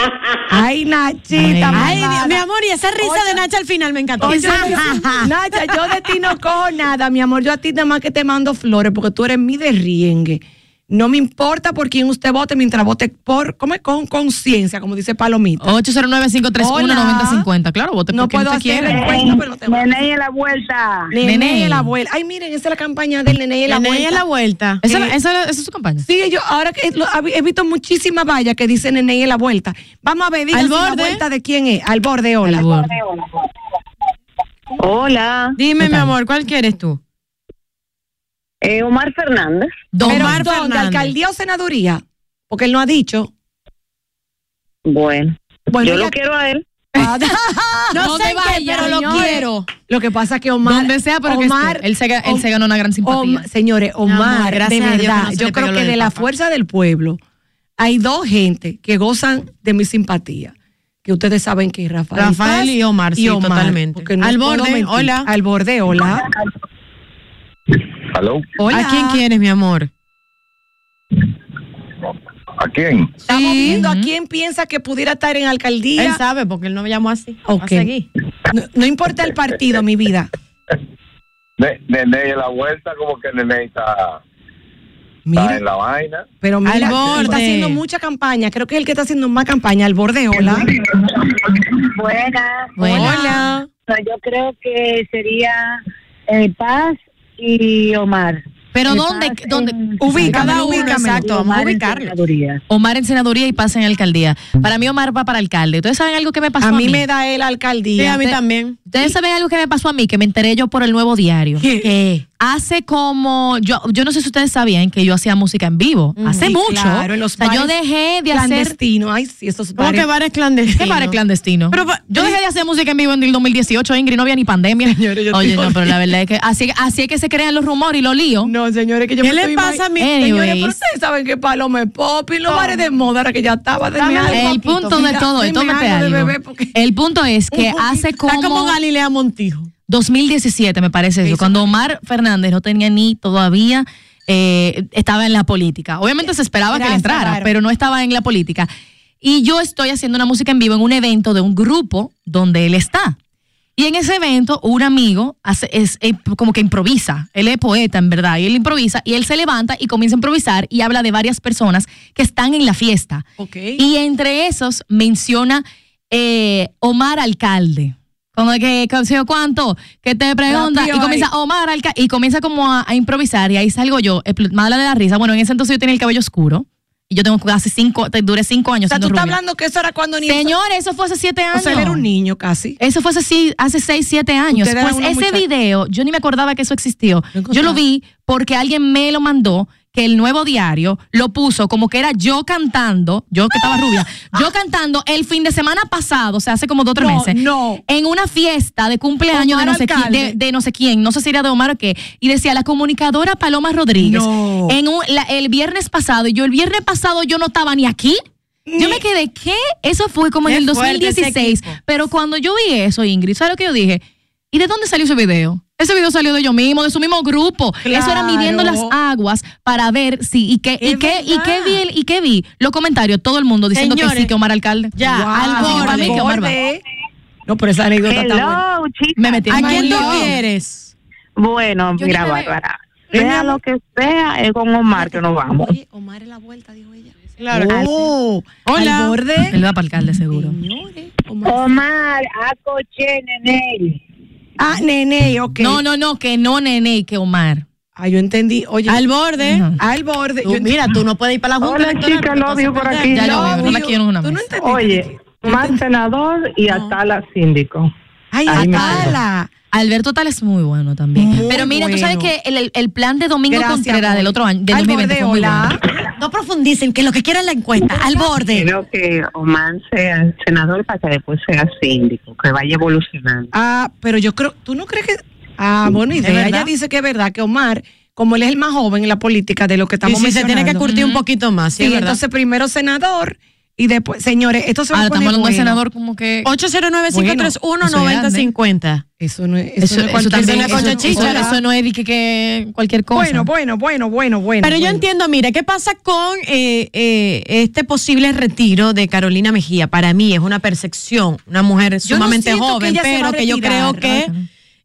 <laughs>
Ay, Nachita.
Ay, mi amor, y esa risa de Nacha al final me encantó.
Oye, <laughs> Nacha, yo de ti no cojo nada, mi amor. Yo a ti nada más que te mando flores porque tú eres mi derriengue. No me importa por quién usted vote mientras vote por, ¿cómo es? Con conciencia, como dice Palomita.
809-531-9050. Claro, vote
No
por quien
puedo
usted
hacer
quiera.
encuesta, pero te voy a-
Nene en la vuelta.
Nene,
Nene.
y la abuela. Ay, miren, esa es la campaña del Nene y la
Nene
abuela.
y la vuelta.
¿Esa,
Eh,
esa- esa es su campaña?
Sí, yo ahora que lo- he visto muchísimas vallas que dicen Nene y la vuelta. Vamos a ver, díganse
Al
la vuelta de quién es. Al borde, hola.
Al borde.
Hola,
Dime,
¿Qué
mi amor, ¿cuál quieres tú?
Eh, Omar Fernández.
Don
Pero
Omar
¿dónde?
Fernández.
¿Alcaldía o senaduría? Porque él no ha dicho.
Bueno,
Bueno,
yo
ya-
lo quiero a él.
Ah, <laughs>
No
¿Dónde
sé qué,
vaya,
pero lo quiero.
Lo que pasa es que Omar.
Donde sea, pero
Omar.
Él se él se ganó una gran simpatía.
Om- señores, Omar, de
a Dios que
verdad,
no
yo creo que de la fuerza del pueblo hay dos gente que gozan de mi simpatía. Que ustedes saben que es Rafael.
Rafael y Omar, sí, totalmente.
no
Al borde,
mentir.
hola.
Al borde, hola.
¿Aló?
Hola.
¿A quién quieres, mi amor?
¿A quién?
Estamos
Sí.
viendo a quién piensa que pudiera estar en
Él
alcaldía.
sabe, porque él no me llamó así. Va a seguir.
No, no importa el partido, mi vida. <laughs>
Ne- Nene, la vuelta como que Nene está,
Mira,
la vaina.
pero mira,
Al
él
borde.
está haciendo mucha campaña. Creo que es el que está haciendo más campaña. Al borde, hola.
Buenas.
Hola.
Yo creo que sería eh, Paz y Omar.
Pero ¿dónde?
en-
dónde
Ubica, cada uno, exacto, vamos a
Omar en senaduría.
Omar en senaduría y pasa en alcaldía. Para mí Omar va para alcalde. ¿Ustedes saben algo que me pasó a,
A mí me da él alcaldía.
Sí, a mí también.
Ustedes saben algo que me pasó a mí, que me enteré yo por el nuevo diario.
¿Qué?
Hace como, yo, yo no sé si ustedes sabían que yo hacía música en vivo. Hace mucho.
claro, en los
o sea, yo dejé de hacer.
Clandestino. Ay, sí, esos
¿Cómo
bares.
que bares clandestinos?
¿Qué bares clandestino?
Pero,
yo dejé de hacer música en vivo en el 2018, Ingrid, no había ni pandemia. <laughs>
Señores, yo
Oye, no, pero la verdad es que así, así es que se crean los rumores y los líos.
No, señores, que yo
¿Qué
me
le
estoy
pasa a mi-
imag- Señores, pero ustedes saben que Paloma es pop y los bares de moda ahora que ya estaba de algo,
El punto de todo esto,
porque-
El punto es que hace
Está como
como
Galilea Montijo.
2017 me parece eso, cuando Omar Fernández no tenía ni todavía eh, estaba en la política. Obviamente se esperaba que él
Gracias,
entrara, pero no estaba en la política. Y yo estoy haciendo una música en vivo en un evento de un grupo donde él está. Y en ese evento, un amigo hace, es, eh, como que improvisa. Él es poeta, en verdad, y él improvisa, y él se levanta y comienza a improvisar y habla de varias personas que están en la fiesta. Y entre esos menciona eh, Omar Alcalde. Como que, cuánto, que te pregunta, y comienza. Omar Alcalde, y comienza como a, a improvisar, y ahí salgo yo, mala de la risa. Bueno, en ese entonces yo tenía el cabello oscuro, y yo tengo casi cinco, duré cinco
O
años
sea, tú estás
rubia.
hablando que eso era cuando ni
Señor, eso fue hace siete
O
años.
sea, él era un niño casi.
Eso fue hace, hace 6, 7 años. Pues ese
muchacha.
video, yo ni me acordaba que eso existió. Yo lo vi porque alguien me lo mandó, que el nuevo diario lo puso como que era yo cantando, yo que estaba rubia, yo cantando el fin de semana pasado, o sea, hace como dos o tres
No,
meses,
no.
en una fiesta de cumpleaños de no, sé quién,
Alcalde.
de, de no sé quién, no sé si era de Omar o qué, y decía la comunicadora Paloma Rodríguez. En un- la- el viernes pasado, y yo el viernes pasado yo no estaba ni aquí. Yo me quedé, ¿qué? Eso fue como en el
fuerte ese
2016.
equipo.
Pero cuando yo vi eso, Ingrid, ¿sabes lo que yo dije? ¿Y de dónde salió ese video? Ese video salió de yo mismo, de su mismo grupo. Eso era midiendo las aguas para ver si y qué y qué y qué vi el- y qué vi los comentarios todo el mundo diciendo que sí que Omar alcalde.
ya,
Wow,
al
Así que
borde.
para mí que Omar va.
Borde. No, pero esa anécdota está buena.
Me metí en
¿A quién tú quieres?
Bueno,
Yo
mira. Bárbara. Sea lo que sea, es con Omar que nos vamos.
Oye, Omar es la vuelta, dijo ella.
Claro.
Oh,
Hola.
Al borde.
Él va para alcalde seguro.
Señores, Omar.
Omar, acoche, nene.
Ah, nene, ok.
No, no, no, que no nene, que Omar.
Ah, yo entendí. Oye,
Al borde.
Al borde.
Tú, mira, tú no puedes ir para la Junta
Hola, chica,
a
por aquí.
Ya lo no la quiero en una
Tú no
mesa.
entendiste.
Oye, más senador y Atala síndico.
Ay,
Ahí
Atala.
Alberto Tal es muy bueno también.
Muy
Pero mira, tú sabes
bueno.
que el, el- el plan de Domingo
Gracias,
Contreras del otro año, del
Al
2020
borde,
fue muy
hola.
bueno.
No profundicen, que lo que quiera es la encuesta. Al borde.
Quiero que Omar sea senador para que después sea síndico, que vaya evolucionando.
Ah, pero yo creo, ¿tú no crees que...? Ah, bueno, idea.
verdad?
Ella dice que es verdad que Omar, como él es el más joven en la política de lo que
Y
estamos
si se tiene que
mencionando,
curtir un poquito más, sí,
Sí,
es verdad.
entonces primero senador y después, señores, esto se va
Ah,
a
estamos
poner
hablando
bueno.
senador como que...
809-531-9050.
Eso no es, eso,
Eso,
no es
eso también, eso, no es que, que cualquier cosa.
Bueno, bueno, bueno, bueno, bueno.
Pero yo
bueno.
entiendo, mire, ¿qué pasa con eh, eh, este posible retiro de Carolina Mejía? Para mí es una percepción, una mujer
no
sumamente
que
joven, pero que yo creo que...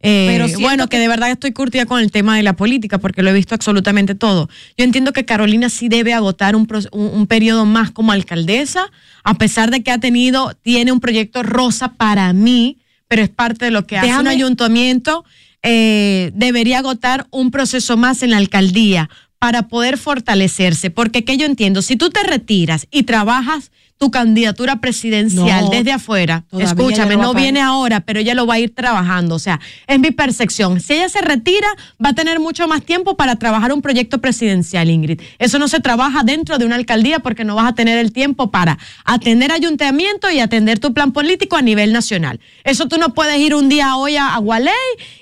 eh,
Pero siento
bueno, que,
que-
de verdad estoy curtida con el tema de la política porque lo he visto absolutamente todo. Yo entiendo que Carolina sí debe agotar un, un, un periodo más como alcaldesa, a pesar de que ha tenido, tiene un proyecto rosa para mí, pero es parte de lo que hace un
Déjame-
ayuntamiento. eh, debería agotar un proceso más en la alcaldía para poder fortalecerse, porque que yo entiendo, si tú te retiras y trabajas tu candidatura presidencial
No,
desde afuera, escúchame, no
a
viene ahora, pero ella lo va a ir trabajando, o sea, es mi percepción. Si ella se retira, va a tener mucho más tiempo para trabajar un proyecto presidencial, Ingrid. Eso no se trabaja dentro de una alcaldía porque no vas a tener el tiempo para atender ayuntamiento y atender tu plan político a nivel nacional. Eso tú no puedes ir un día hoy a Agualey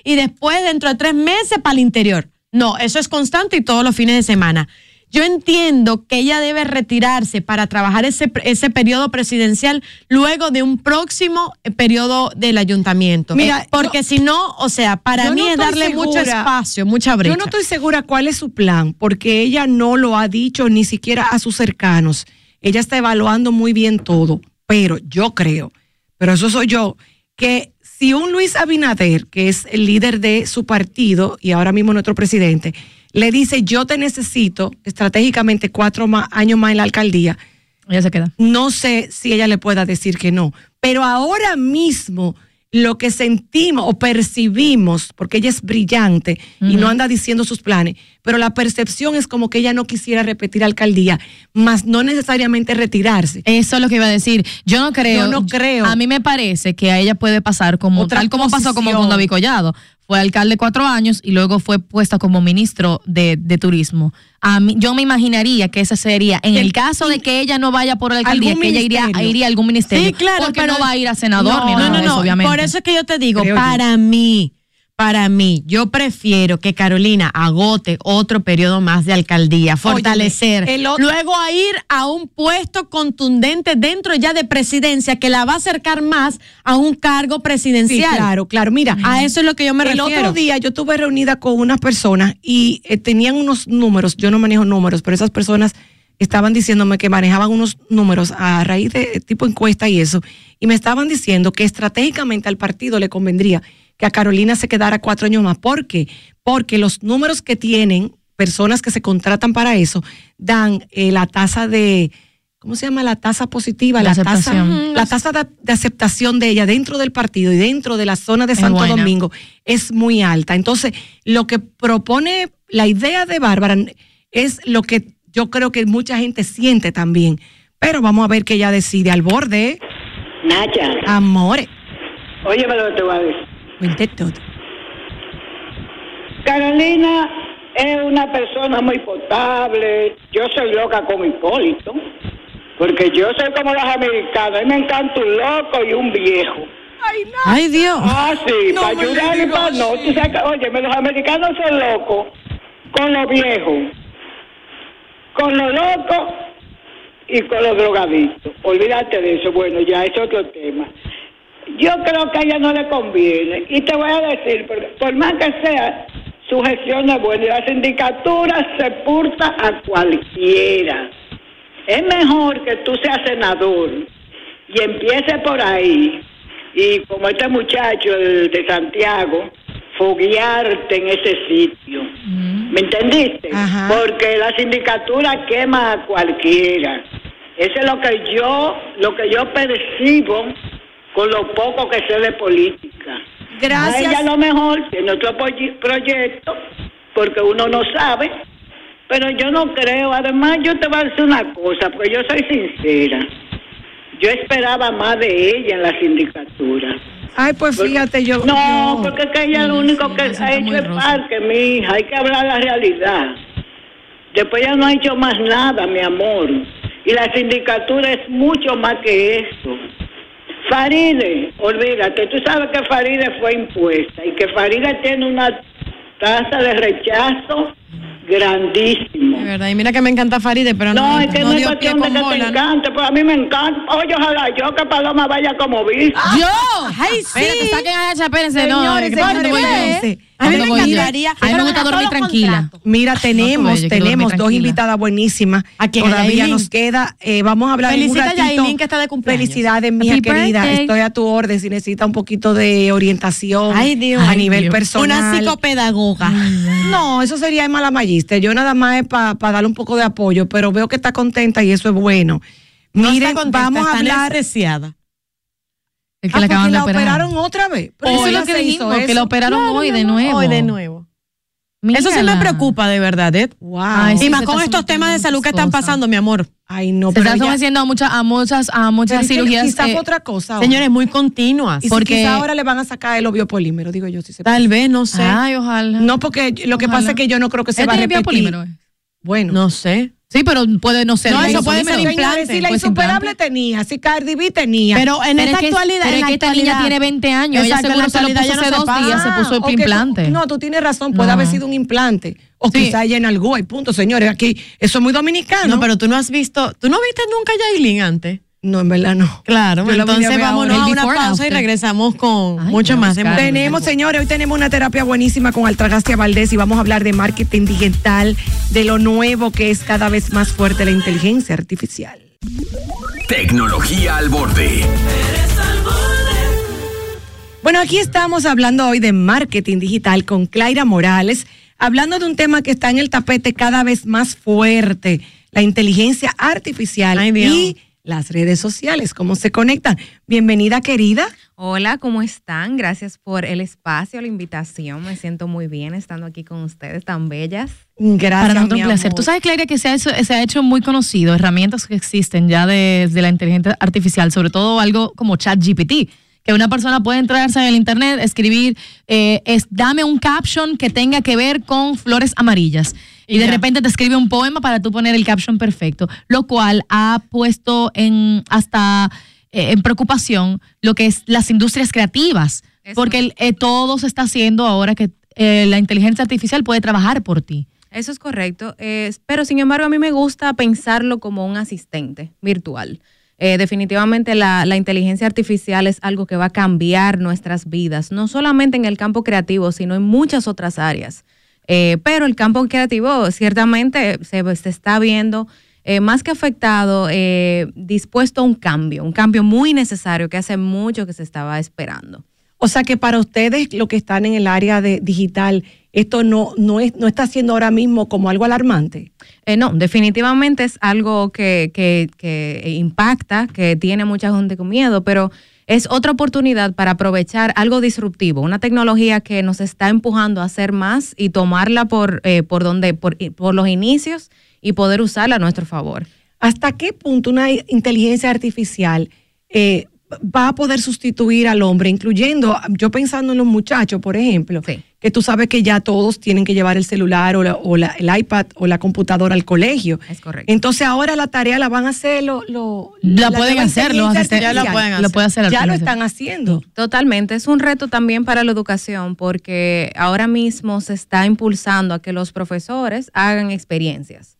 y después dentro de tres meses para el interior. No, eso es constante y todos los fines de semana. Yo entiendo que ella debe retirarse para trabajar ese, ese periodo presidencial luego de un próximo eh, periodo del ayuntamiento.
Mira,
Eh, porque si no, o sea, para mí
no
es darle mucho espacio, mucha brecha.
Yo no estoy segura cuál es su plan, porque ella no lo ha dicho ni siquiera a sus cercanos. Ella está evaluando muy bien todo, pero yo creo, pero eso soy yo, que si un Luis Abinader, que es el líder de su partido y ahora mismo nuestro presidente, le dice yo te necesito estratégicamente cuatro ma- años más en la alcaldía,
Ella se queda.
no sé si ella le pueda decir que no. Pero ahora mismo lo que sentimos o percibimos, porque ella es brillante y no anda diciendo sus planes, pero la percepción es como que ella no quisiera repetir alcaldía, más no necesariamente retirarse.
Eso es lo que iba a decir. Yo no creo.
Yo no creo.
A mí me parece que a ella puede pasar como
Otra
tal como pasó como con David Collado. Fue alcalde cuatro años y luego fue puesta como ministro de, de turismo. A mí, yo me imaginaría que ese sería, en el,
El-
caso de que ella no vaya por la alcaldía, que ella iría, iría a algún ministerio.
Sí, claro,
Porque
pero-
no va a ir a senador ni nada
no,
de eso,
no.
obviamente.
Por eso es que yo te digo,
Creo yo.
para mí, para mí, yo prefiero que Carolina agote otro periodo más de alcaldía, fortalecer,
el otro-
luego a ir a un puesto contundente dentro ya de presidencia que la va a acercar más a un cargo
Sí,
presidencial.
claro, claro. Mira,
A eso es lo que yo me
el
refiero.
otro día yo estuve reunida con unas personas y eh, tenían unos números, yo no manejo números, pero esas personas estaban diciéndome que manejaban unos números a raíz de tipo encuesta y eso, y me estaban diciendo que estratégicamente al partido le convendría que a Carolina se quedara cuatro años más. ¿Por qué? Porque los números que tienen personas que se contratan para eso dan eh, la tasa de, ¿cómo se llama? La tasa positiva,
La
la, tasa, la tasa de, de aceptación de ella dentro del partido y dentro de la zona de Santo. Domingo es muy alta. Entonces, lo que propone la idea de Bárbara es lo que yo creo que mucha gente siente también. Pero vamos a ver que ella decide al borde.
Nacha,
Amores,
óyeme lo que te voy a decir.
Cuente todo.
Carolina es una persona muy potable. Yo soy loca con Hipólito. Porque yo soy como los americanos. A mí me encanta un loco y un viejo.
Ay, Dios.
Ah, sí,
No
para ayudar y para no. Tú sabes que, óyeme, los americanos son locos con los viejos, con los locos y con los drogadictos. Olvídate de eso. Bueno, ya es otro tema. Yo creo que a ella no le conviene. Y te voy a decir, porque por más que sea, su gestión es buena y la sindicatura sepulta a cualquiera. Es mejor que tú seas senador y empiece por ahí. Y como este muchacho el de Santiago, foguearte en ese sitio. ¿Me entendiste?
Ajá.
Porque la sindicatura quema a cualquiera. Eso es lo que yo, lo que yo percibo con lo poco que sé de política.
Gracias.
A ella lo mejor tiene otro proye- proyecto, porque uno no sabe, pero yo no creo. Además, yo te voy a decir una cosa, porque yo soy sincera. Yo esperaba más de ella en la sindicatura.
Ay, pues fíjate, yo.
No,
yo-
porque es que ella lo único que ha hecho es parque, mi hija. Hay que hablar la realidad. Después ya no ha hecho más nada, mi amor. Y la sindicatura es mucho más que eso. Faride, olvídate, tú sabes que Faride fue impuesta y que Faride tiene una tasa de rechazo grandísimo.
De verdad, y mira que me encanta Faride, pero
No,
no,
es que no, es
dio pie
cuestión de que te
bola, ¿no?
encante, pues a mí me encanta. Oye, ojalá yo que Paloma vaya como vice.
¡Yo!
Ay,
Espérate,
sí.
saquen a ella, espérense, no.
Señores, espérense.
A mí
¿Dónde
me encantaría.
A mí me gusta dormir
todo
tranquila.
Mira, tenemos, tenemos dos invitadas buenísimas.
¿A quién? ¿A
Todavía nos queda. eh, vamos a hablar en un
Felicita a
ratito.
Yailin, que está de cumpleaños.
Felicidades, mija querida.
birthday.
Estoy a tu orden si necesita un poquito de orientación.
Ay, Dios.
A
Ay,
nivel
Dios.
personal.
Una psicopedagoga.
No, eso sería mala magista. Yo nada más es para darle un poco de apoyo, pero veo que está contenta y eso es bueno.
No
Miren,
está contenta,
vamos a
está
hablar.
anestesiada.
El que
Ah,
la
porque
acaban de
la
operar.
operaron otra vez. Pero
Eso es lo que
se
dijimos, que la operaron
Claro,
hoy de nuevo.
Hoy de nuevo. Eso sí me preocupa, de verdad, Ed.
Wow.
Ay, sí,
y más
se
con estos temas de salud que están pasando, mi amor.
Ay, no,
Se
pero
está
ella-
sometiendo a muchas, a muchas, a muchas cirugías.
Quizás
eh,
otra cosa. ahora.
Señores, muy continuas.
y si
porque-
quizá ahora le van a sacar el biopolímero, digo yo, si se
Tal vez, no sé.
Ay, ojalá.
No, porque lo que
Ojalá.
pasa es que yo no creo que se
¿Él
va a repetir.
biopolímero, eh?
Bueno.
No sé.
Sí, pero puede no ser.
No, eso puede ser implante.
si la
Pues
insuperable
implante.
tenía, si Cardi B tenía.
Pero en
Pero
esta
es que-
actualidad.
pero
en
es que esta niña
actualidad-
tiene 20 años. Ella seguro se lo puso
no
hace dos días, se puso el implante.
no, tú tienes razón, puede
No.
haber sido un implante. O
Sí.
quizá ella en algo, y punto, señores. Aquí, eso es muy dominicano.
No, pero tú no has visto. ¿Tú no viste nunca a Yailin antes?
No, en verdad no.
Claro,
Yo
entonces vámonos a una pausa y regresamos con
Ay,
mucho más. de.
Tenemos, señores, hoy tenemos una terapia buenísima con Altragastia Valdés y vamos a hablar de marketing digital, de lo nuevo que es cada vez más fuerte la inteligencia artificial.
Tecnología al borde.
Bueno, aquí estamos hablando hoy de marketing digital con Claira Morales, hablando de un tema que está en el tapete cada vez más fuerte, la inteligencia artificial
Ay, Dios.
y las redes sociales, cómo se conectan. Bienvenida, querida.
Hola, ¿cómo están? Gracias por el espacio, la invitación. Me siento muy bien estando aquí con ustedes, tan bellas.
Gracias.
Para nosotros un placer.
amor.
Tú sabes, Claudia, que se ha, hecho, se ha hecho muy conocido, herramientas que existen ya desde la inteligencia artificial, sobre todo algo como ChatGPT, que una persona puede entrarse en el internet, escribir, eh, es, dame un caption que tenga que ver con flores amarillas. Y, de repente te escribe un poema para tú poner el caption perfecto, lo cual ha puesto en hasta eh, en preocupación lo que es las industrias creativas, porque eh, todo se está haciendo ahora que eh, la inteligencia artificial puede trabajar por ti.
Eso es correcto, pero sin embargo a mí me gusta pensarlo como un asistente virtual. Eh, definitivamente la, la inteligencia artificial es algo que va a cambiar nuestras vidas, no solamente en el campo creativo, sino en muchas otras áreas. Eh, pero el campo creativo ciertamente se, se está viendo eh, más que afectado, eh, dispuesto a un cambio, un cambio muy necesario que hace mucho que se estaba esperando.
O sea que para ustedes, lo que están en el área de digital, esto no, no, es, no está siendo ahora mismo como algo alarmante.
Eh, no, definitivamente es algo que, que- que impacta, que tiene mucha gente con miedo, pero es otra oportunidad para aprovechar algo disruptivo, una tecnología que nos está empujando a hacer más y tomarla por, eh, por, donde, por, por los inicios y poder usarla a nuestro favor.
¿Hasta qué punto una inteligencia artificial eh, va a poder sustituir al hombre, incluyendo, yo pensando en los muchachos, por ejemplo, que tú sabes que ya todos tienen que llevar el celular o, la- o la- el iPad o la computadora al colegio.
Es correcto.
Entonces ahora la tarea la van a hacer lo, lo-
La
la
pueden hacer, los
artificial.
lo pueden Lo hacer. puede hacer la
Ya lo están haciendo.
Totalmente, es un reto también para la educación porque ahora mismo se está impulsando a que los profesores hagan experiencias,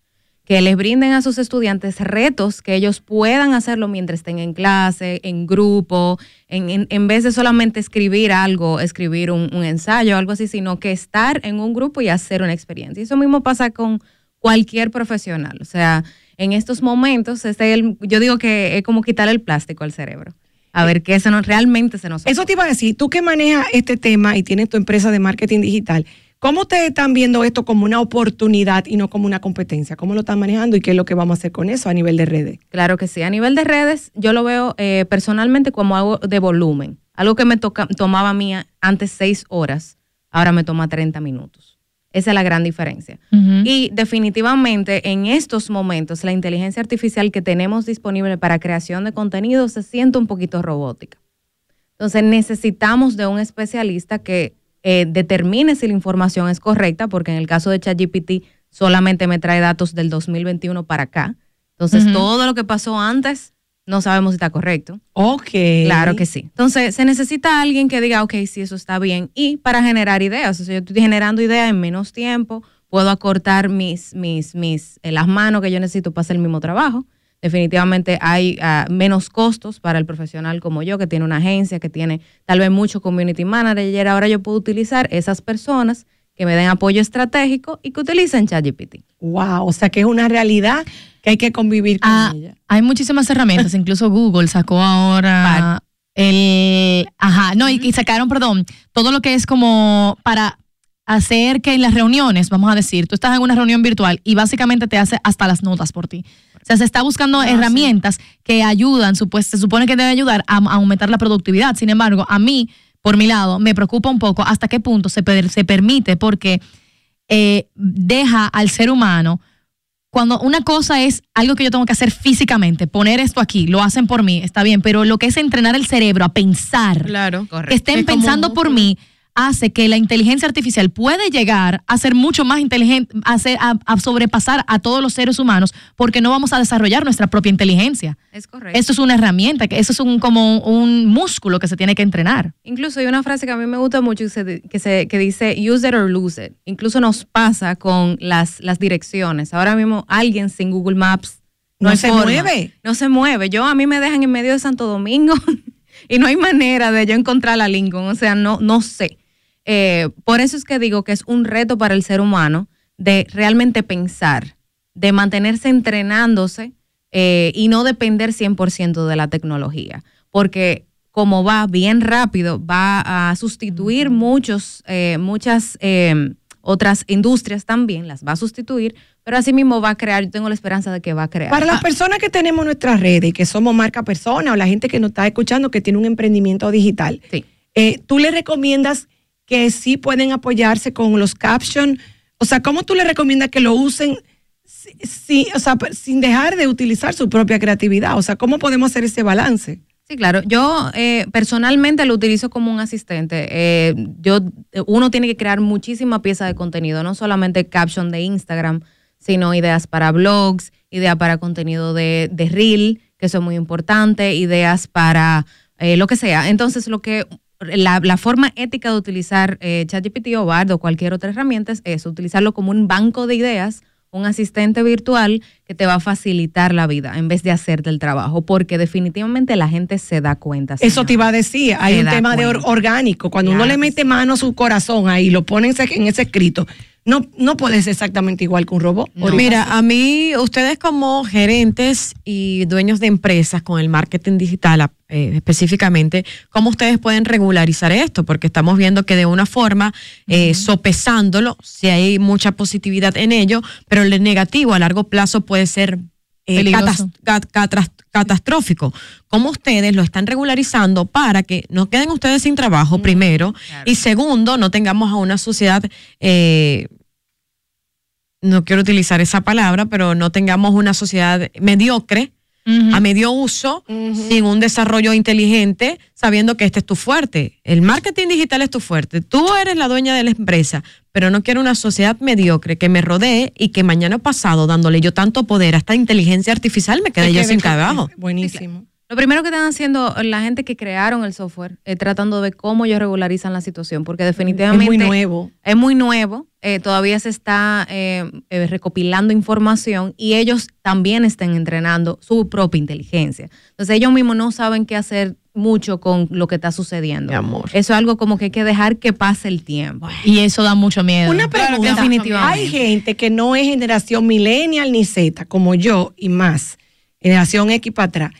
que les brinden a sus estudiantes retos que ellos puedan hacerlo mientras estén en clase, en grupo, en, en- en vez de solamente escribir algo, escribir un, un ensayo, algo así, sino que estar en un grupo y hacer una experiencia. Y eso mismo pasa con cualquier profesional, o sea, en estos momentos, este es el- yo digo que es como quitar el plástico al cerebro. A ver qué se nos, realmente se nos
Eso te iba a decir, tú que manejas este tema y tienes tu empresa de marketing digital, ¿cómo ustedes están viendo esto como una oportunidad y no como una competencia? ¿Cómo lo están manejando y qué es lo que vamos a hacer con eso a nivel de redes?
Claro que sí. A nivel de redes, yo lo veo eh, personalmente como algo de volumen. Algo que me toca, tomaba a mí antes seis horas, ahora me toma 30 minutos. Esa es la gran diferencia. Y definitivamente en estos momentos la inteligencia artificial que tenemos disponible para creación de contenido se siente un poquito robótica. Entonces necesitamos de un especialista que eh, determine si la información es correcta, porque en el caso de ChatGPT solamente me trae datos del 2021 para acá. Entonces todo lo que pasó antes no sabemos si está correcto.
Ok.
Claro que sí. Entonces, se necesita alguien que diga, ok, sí, eso está bien. Y para generar ideas, o sea, yo estoy generando ideas en menos tiempo, puedo acortar mis, mis, mis, eh, las manos que yo necesito para hacer el mismo trabajo. Definitivamente hay ah, menos costos para el profesional como yo, que tiene una agencia, que tiene tal vez mucho community manager. Ahora yo puedo utilizar esas personas que me den apoyo estratégico y que utilicen ChatGPT.
Wow, o sea que es una realidad que hay que convivir con
Ah,
ella.
Hay muchísimas herramientas, incluso Google sacó ahora el, ajá, no, y, y sacaron, perdón, todo lo que es como para hacer que en las reuniones, vamos a decir, tú estás en una reunión virtual y básicamente te hace hasta las notas por ti. O sea, se está buscando herramientas que ayudan, se supone que debe ayudar a, a aumentar la productividad. Sin embargo, a mí, por mi lado, me preocupa un poco hasta qué punto se, se permite porque eh, deja al ser humano cuando una cosa es algo que yo tengo que hacer físicamente, poner esto aquí, lo hacen por mí, está bien, pero lo que es entrenar el cerebro a pensar,
Claro.
que estén
Es
pensando por mí, hace que la inteligencia artificial puede llegar a ser mucho más inteligente, a, ser- a- a sobrepasar a todos los seres humanos, porque no vamos a desarrollar nuestra propia inteligencia.
Es correcto.
Esto es una herramienta, que eso es un, como un músculo que se tiene que entrenar.
Incluso hay una frase que a mí me gusta mucho que, se- que, se- que dice use it or lose it. Incluso nos pasa con las, las direcciones. Ahora mismo alguien sin Google Maps
No se
forma.
mueve.
No se mueve. Yo a mí me dejan en medio de Santo Domingo <laughs> y no hay manera de yo encontrar la Lincoln. O sea, no, no sé. Eh, por eso es que digo que es un reto para el ser humano de realmente pensar, de mantenerse entrenándose eh, y no depender 100% de la tecnología. Porque como va bien rápido, va a sustituir muchos, eh, muchas eh, otras industrias también, las va a sustituir, pero asimismo va a crear, yo tengo la esperanza de que va a crear.
Para las personas que tenemos nuestras redes y que somos marca persona o la gente que nos está escuchando que tiene un emprendimiento digital, eh, ¿tú le recomiendas que sí pueden apoyarse con los captions? O sea, ¿cómo tú le recomiendas que lo usen o sea, sin dejar de utilizar su propia creatividad? O sea, ¿cómo podemos hacer ese balance?
Sí, claro. Yo eh, personalmente lo utilizo como un asistente. Eh, yo, uno tiene que crear muchísima pieza de contenido, no solamente caption de Instagram, sino ideas para blogs, ideas para contenido de, de reel, que eso es muy importante, ideas para eh, lo que sea. Entonces, lo que la, la forma ética de utilizar eh, ChatGPT o Bard o cualquier otra herramienta es eso, utilizarlo como un banco de ideas, un asistente virtual que te va a facilitar la vida en vez de hacerte el trabajo, porque definitivamente la gente se da cuenta.
Eso te iba a decir, hay
Se
un tema de orgánico. Cuando uno le mete mano a su corazón ahí, lo pone en ese escrito, no, no puede ser exactamente igual que un robot.
Mira, a mí, ustedes como gerentes y dueños de empresas con el marketing digital eh, específicamente, ¿cómo ustedes pueden regularizar esto? Porque estamos viendo que de una forma, eh, sopesándolo, si hay mucha positividad en ello, pero el negativo a largo plazo puede ser eh,
Peligroso.
catas- cat- catras- catastrófico. ¿Cómo ustedes lo están regularizando para que no queden ustedes sin trabajo, primero? Y segundo, no tengamos a una sociedad, eh, no quiero utilizar esa palabra, pero no tengamos una sociedad mediocre, a medio uso, sin un desarrollo inteligente, sabiendo que este es tu fuerte. El marketing digital es tu fuerte. Tú eres la dueña de la empresa, pero no quiero una sociedad mediocre que me rodee y que mañana pasado, dándole yo tanto poder a esta inteligencia artificial, me quede yo sin trabajo.
Buenísimo.
Lo primero que están haciendo la gente que crearon el software es tratando de cómo ellos regularizan la situación, porque definitivamente
Es muy nuevo.
Es muy nuevo, eh, todavía se está eh, eh, recopilando información y ellos también están entrenando su propia inteligencia. Entonces ellos mismos no saben qué hacer mucho con lo que está sucediendo. Eso es algo como que hay que dejar que pase el tiempo.
Y eso da mucho miedo.
Una pregunta.
definitivamente.
Hay gente que no es generación millennial ni Z, como yo y más, generación X para atrás,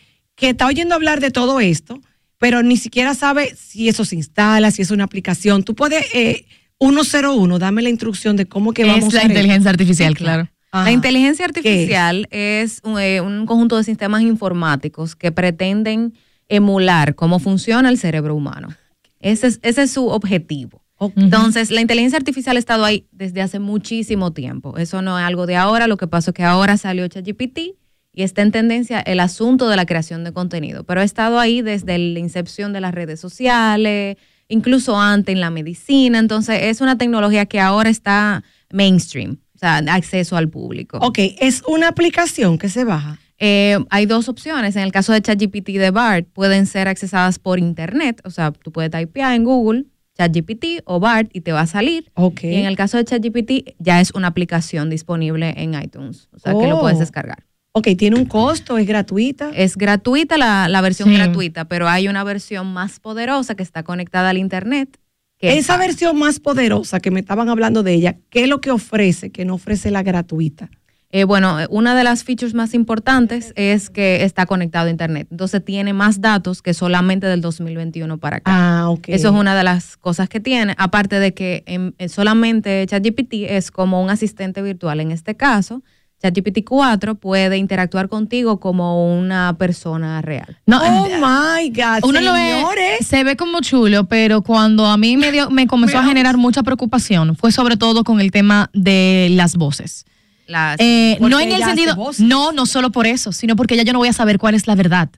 que está oyendo hablar de todo esto, pero ni siquiera sabe si eso se instala, si es una aplicación. Tú puedes, eh, 101, dame la instrucción de cómo que vamos
es la
a
inteligencia artificial, claro.
Ajá.
La inteligencia artificial es, un, eh, un conjunto de sistemas informáticos que pretenden emular cómo funciona el cerebro humano. Ese es, ese es su objetivo. Entonces, la inteligencia artificial ha estado ahí desde hace muchísimo tiempo. Eso no es algo de ahora. Lo que pasó es que ahora salió ChatGPT y está en tendencia el asunto de la creación de contenido. Pero ha estado ahí desde la incepción de las redes sociales, incluso antes en la medicina. Entonces, es una tecnología que ahora está mainstream, o sea, acceso al público.
Ok, es una aplicación que se baja.
Eh, hay dos opciones. En el caso de ChatGPT de BART, pueden ser accesadas por internet. O sea, tú puedes typear en Google ChatGPT o BART y te va a salir.
Ok.
Y en el caso de ChatGPT, ya es una aplicación disponible en iTunes. O sea, que lo
Oh.
puedes descargar.
Ok, tiene un costo, es gratuita.
Es gratuita la, la versión
Sí.
gratuita, pero hay una versión más poderosa que está conectada al internet. que es
Esa versión más poderosa que me estaban hablando de ella, ¿qué es lo que ofrece que no ofrece la gratuita?
Eh, bueno, una de las features más importantes es que está conectado a Internet. Entonces tiene más datos que solamente del 2021 para acá.
Ah, ok.
Eso es una de las cosas que tiene. Aparte de que em, eh, solamente ChatGPT es como un asistente virtual. En este caso, ChatGPT 4 puede interactuar contigo como una persona real.
No,
oh my God,
uno lo ve,
señores.
se ve como chulo, pero cuando a mí me, dio, me comenzó a generar mucha preocupación fue sobre todo con el tema de las voces.
Las-
Eh, no en el sentido,
voces.
no, no solo por eso, sino porque ya yo no voy a saber cuál es la verdad.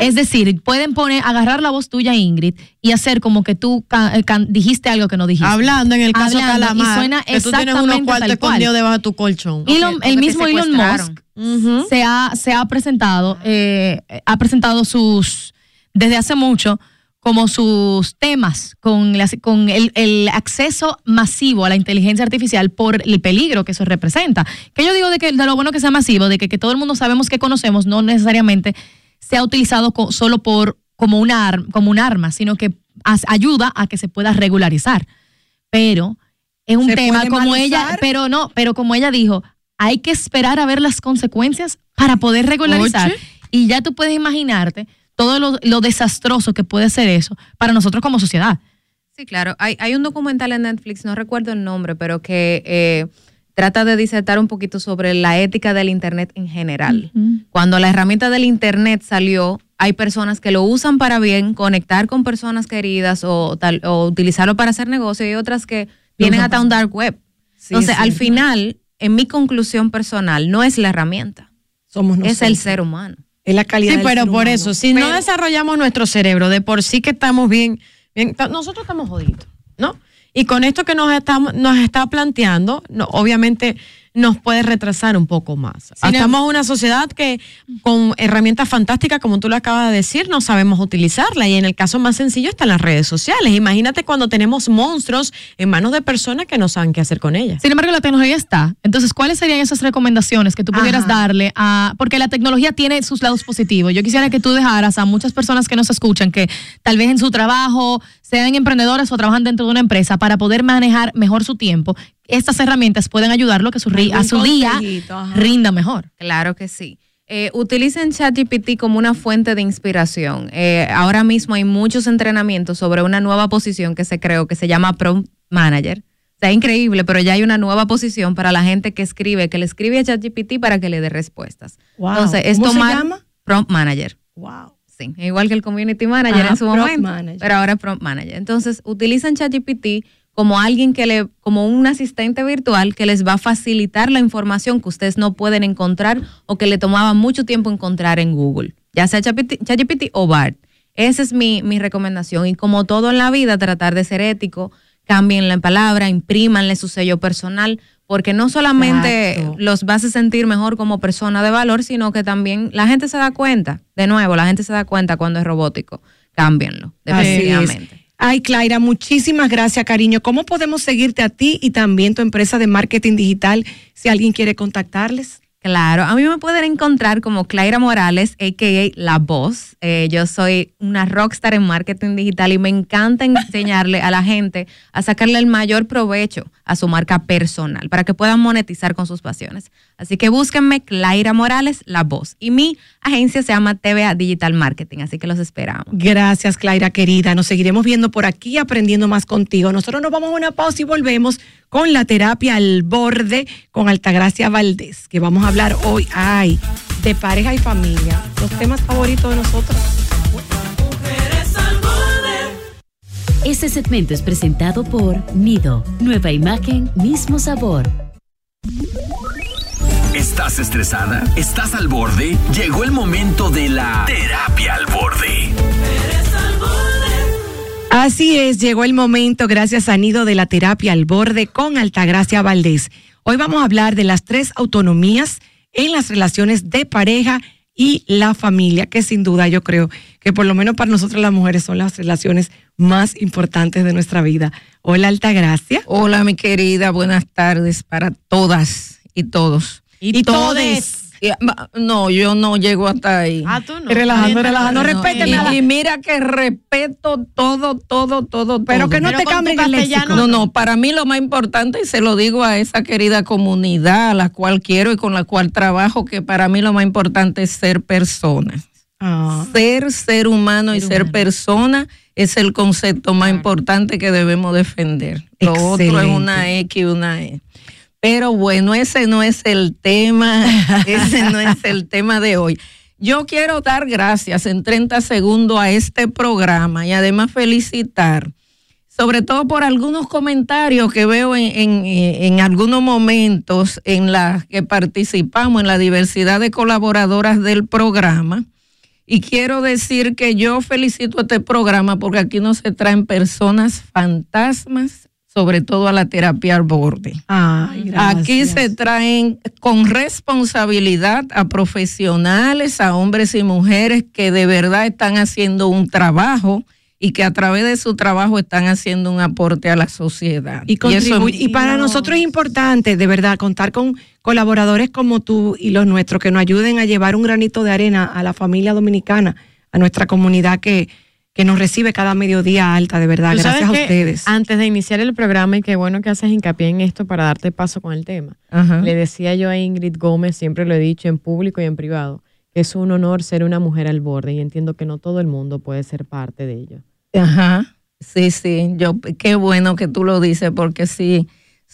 Es decir, pueden poner, agarrar la voz tuya, Ingrid, y hacer como que tú eh, can- dijiste algo que no dijiste.
Hablando en el caso
Hablando,
Calamar,
y suena
que tú tienes unos cuartos escondidos debajo de tu colchón.
Elon- el mismo Elon. Musk se, ha, se ha presentado, eh, ha presentado sus, desde hace mucho, como sus temas con, las- con el, el acceso masivo a la inteligencia artificial por el peligro que eso representa. Que yo digo de que de lo bueno que sea masivo, de que, que todo el mundo sabemos que conocemos, no necesariamente se ha utilizado solo por como una, como un arma, sino que ayuda a que se pueda regularizar. Pero es un
¿Se
tema como ella, pero no, pero como ella dijo, hay que esperar a ver las consecuencias para poder regularizar.
Oye.
Y ya tú puedes imaginarte todo lo, lo desastroso que puede ser eso para nosotros como sociedad.
Sí, claro. Hay, hay un documental en Netflix, no recuerdo el nombre, pero que eh, trata de disertar un poquito sobre la ética del Internet en general. Cuando la herramienta del Internet salió, hay personas que lo usan para bien, conectar con personas queridas o, tal, o utilizarlo para hacer negocio y otras que tienen hasta un dark web.
Sí,
Entonces,
sí.
al final, en mi conclusión personal, no es la herramienta,
Somos
es el
nosotros.
ser humano.
Es la calidad
Sí,
del
pero
ser
por
humano.
eso, si no desarrollamos nuestro cerebro, de por sí que estamos bien, bien nosotros estamos jodidos, ¿no? Y con esto que nos, estamos, nos está planteando, obviamente nos puede retrasar un poco más. Estamos en una sociedad que con herramientas fantásticas, como tú lo acabas de decir, no sabemos utilizarla. Y en el caso más sencillo están las redes sociales. Imagínate cuando tenemos monstruos en manos de personas que no saben qué hacer con ellas.
Sin embargo, la tecnología está. Entonces, ¿cuáles serían esas recomendaciones que tú pudieras
Ajá.
darle a... Porque la tecnología tiene sus lados positivos. Yo quisiera que tú dejaras a muchas personas que nos escuchan, que tal vez en su trabajo sean emprendedores o trabajan dentro de una empresa, para poder manejar mejor su tiempo, estas herramientas pueden ayudarlo a que su, a su día
ajá.
rinda mejor.
Claro que sí. Eh, utilicen ChatGPT como una fuente de inspiración. Eh, ahora mismo hay muchos entrenamientos sobre una nueva posición que se creó que se llama Prompt Manager. Está increíble, pero ya hay una nueva posición para la gente que escribe, que le escribe a ChatGPT para que le dé respuestas.
Wow.
Entonces, es
¿Cómo se llama?
Prompt Manager.
Wow.
Sí, igual que el Community Manager
Ajá,
en su
Prompt
momento,
Manager.
pero ahora es Prompt Manager. Entonces, utilizan ChatGPT como alguien que le, como un asistente virtual que les va a facilitar la información que ustedes no pueden encontrar o que le tomaba mucho tiempo encontrar en Google, ya sea ChatGPT o BART. Esa es mi, mi recomendación. Y como todo en la vida, tratar de ser ético, cambien la palabra, imprímanle su sello personal, porque no solamente
Exacto.
los vas a sentir mejor como persona de valor, sino que también la gente se da cuenta, de nuevo, la gente se da cuenta cuando es robótico. Cámbienlo, definitivamente.
Ay, Claira, muchísimas gracias, cariño. ¿Cómo podemos seguirte a ti y también tu empresa de marketing digital si alguien quiere contactarles?
Claro, a mí me pueden encontrar como Claira Morales, a.k.a. La Voz. Eh, yo soy una rockstar en marketing digital y me encanta enseñarle a la gente a sacarle el mayor provecho a su marca personal para que puedan monetizar con sus pasiones. Así que búsquenme Claira Morales, La Voz. Y mi agencia se llama TVA Digital Marketing, así que los esperamos.
Gracias, Claira, querida. Nos seguiremos viendo por aquí, aprendiendo más contigo. Nosotros nos vamos a una pausa y volvemos con la terapia al borde con Altagracia Valdés, que vamos a hablar hoy, ay, de pareja y familia, los temas favoritos de nosotros.
Este segmento es presentado por Nido. Nueva imagen, mismo sabor.
¿Estás estresada? ¿Estás al borde? Llegó el momento de la terapia al borde.
Así es, llegó el momento, gracias a Nido de la terapia al borde con Altagracia Valdés. Hoy vamos a hablar de las tres autonomías en las relaciones de pareja y la familia, que sin duda yo creo que por lo menos para nosotros las mujeres son las relaciones más importantes de nuestra vida. Hola Altagracia.
Hola, mi querida, buenas tardes para todas y todos.
Y todes.
Y, ma- No, yo no llego hasta ahí.
Ah, tú no.
Relajando, relajando,
No,
respéteme
y,
la-
y mira que respeto todo, todo, todo,
Pero
todo.
que no
Pero
te cambien el léxico.
No, no, para mí lo más importante, y se lo digo a esa querida comunidad a la cual quiero y con la cual trabajo, que para mí lo más importante es ser persona.
Ah,
Ser ser humano y ser persona es el concepto más importante que debemos defender. Lo otro es una X y una E. Pero bueno, ese no es el tema, <laughs> ese no es el tema de hoy. Yo quiero dar gracias en 30 segundos a este programa y además felicitar, sobre todo por algunos comentarios que veo en, en, en algunos momentos en las que participamos, en la diversidad de colaboradoras del programa. Y quiero decir que yo felicito este programa porque aquí no se traen personas fantasmas, sobre todo a la terapia al borde.
ay, gracias.
Aquí se traen con responsabilidad a profesionales, a hombres y mujeres que de verdad están haciendo un trabajo y que a través de su trabajo están haciendo un aporte a la sociedad.
Y,
eso
y para nosotros es importante, de verdad, contar con colaboradores como tú y los nuestros que nos ayuden a llevar un granito de arena a la familia dominicana, a nuestra comunidad que, que nos recibe cada mediodía alta, de verdad. Gracias a
que
ustedes.
Antes de iniciar el programa, y qué bueno que haces hincapié en esto para darte paso con el tema.
Ajá.
Le decía yo a Ingrid Gómez, siempre lo he dicho en público y en privado, que es un honor ser una mujer al borde y entiendo que no todo el mundo puede ser parte de ello.
Ajá. Sí, sí, yo qué bueno que tú lo dices porque sí,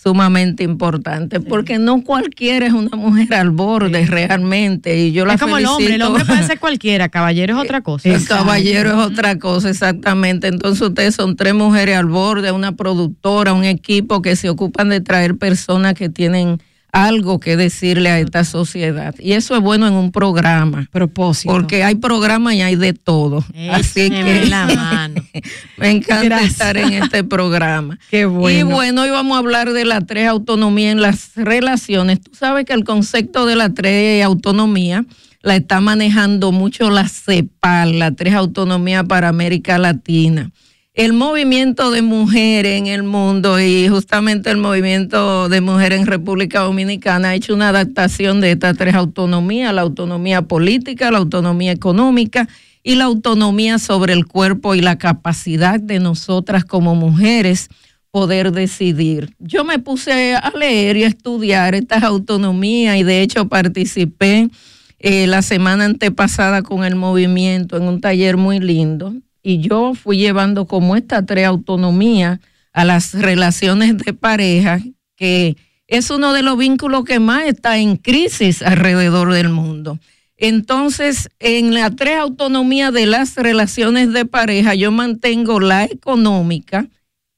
sumamente importante, porque no cualquiera es una mujer al borde realmente y yo la
Es como el hombre, el hombre puede ser <laughs> cualquiera, caballero es otra cosa.
El caballero es otra cosa, exactamente. Entonces ustedes son tres mujeres al borde, una productora, un equipo que se ocupan de traer personas que tienen algo que decirle a esta sociedad. Y eso es bueno en un programa.
Propósito.
Porque hay programas y hay de todo. Así que
la mano. <laughs>
me encanta
Gracias.
estar en este programa. <laughs>
Qué bueno.
Y bueno, hoy vamos a hablar de la tres autonomía en las relaciones. Tú sabes que el concepto de la tres autonomía la está manejando mucho la CEPAL, la tres autonomía para América Latina. El movimiento de mujeres en el mundo y justamente el movimiento de mujeres en República Dominicana ha hecho una adaptación de estas tres autonomías, la autonomía política, la autonomía económica y la autonomía sobre el cuerpo y la capacidad de nosotras como mujeres poder decidir. Yo me puse a leer y a estudiar estas autonomías y de hecho participé eh, la semana antepasada con el movimiento en un taller muy lindo y yo fui llevando como estas tres autonomías a las relaciones de pareja, que es uno de los vínculos que más está en crisis alrededor del mundo. Entonces, en la tres autonomía de las relaciones de pareja, yo mantengo la económica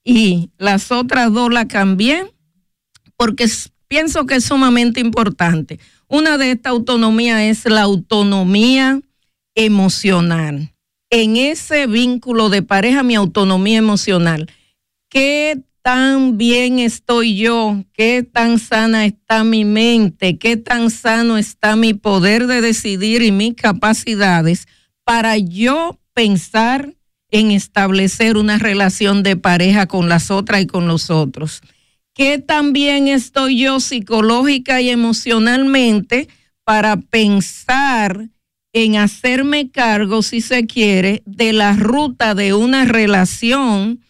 y las otras dos la cambié porque pienso que es sumamente importante. Una de estas autonomías es la autonomía emocional. En ese vínculo de pareja, mi autonomía emocional. ¿Qué tan bien estoy yo? ¿Qué tan sana está mi mente? ¿Qué tan sano está mi poder de decidir y mis capacidades para yo pensar en establecer una relación de pareja con las otras y con los otros? ¿Qué tan bien estoy yo psicológica y emocionalmente para pensar en hacerme cargo, si se quiere, de la ruta de una relación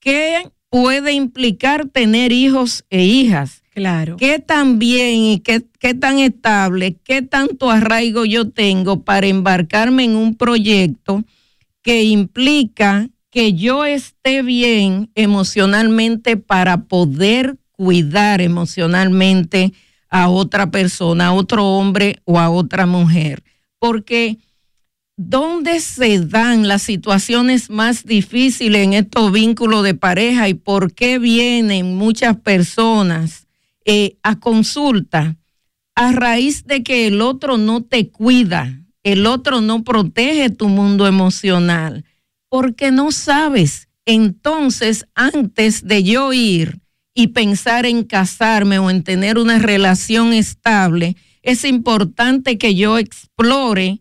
que puede implicar tener hijos e hijas?
Claro.
¿Qué tan bien y qué, qué tan estable, qué tanto arraigo yo tengo para embarcarme en un proyecto que implica que yo esté bien emocionalmente para poder cuidar emocionalmente a otra persona, a otro hombre o a otra mujer? Porque ¿dónde se dan las situaciones más difíciles en estos vínculos de pareja y por qué vienen muchas personas eh, a consulta? A raíz de que el otro no te cuida, el otro no protege tu mundo emocional, porque no sabes. Entonces, antes de yo ir y pensar en casarme o en tener una relación estable, es importante que yo explore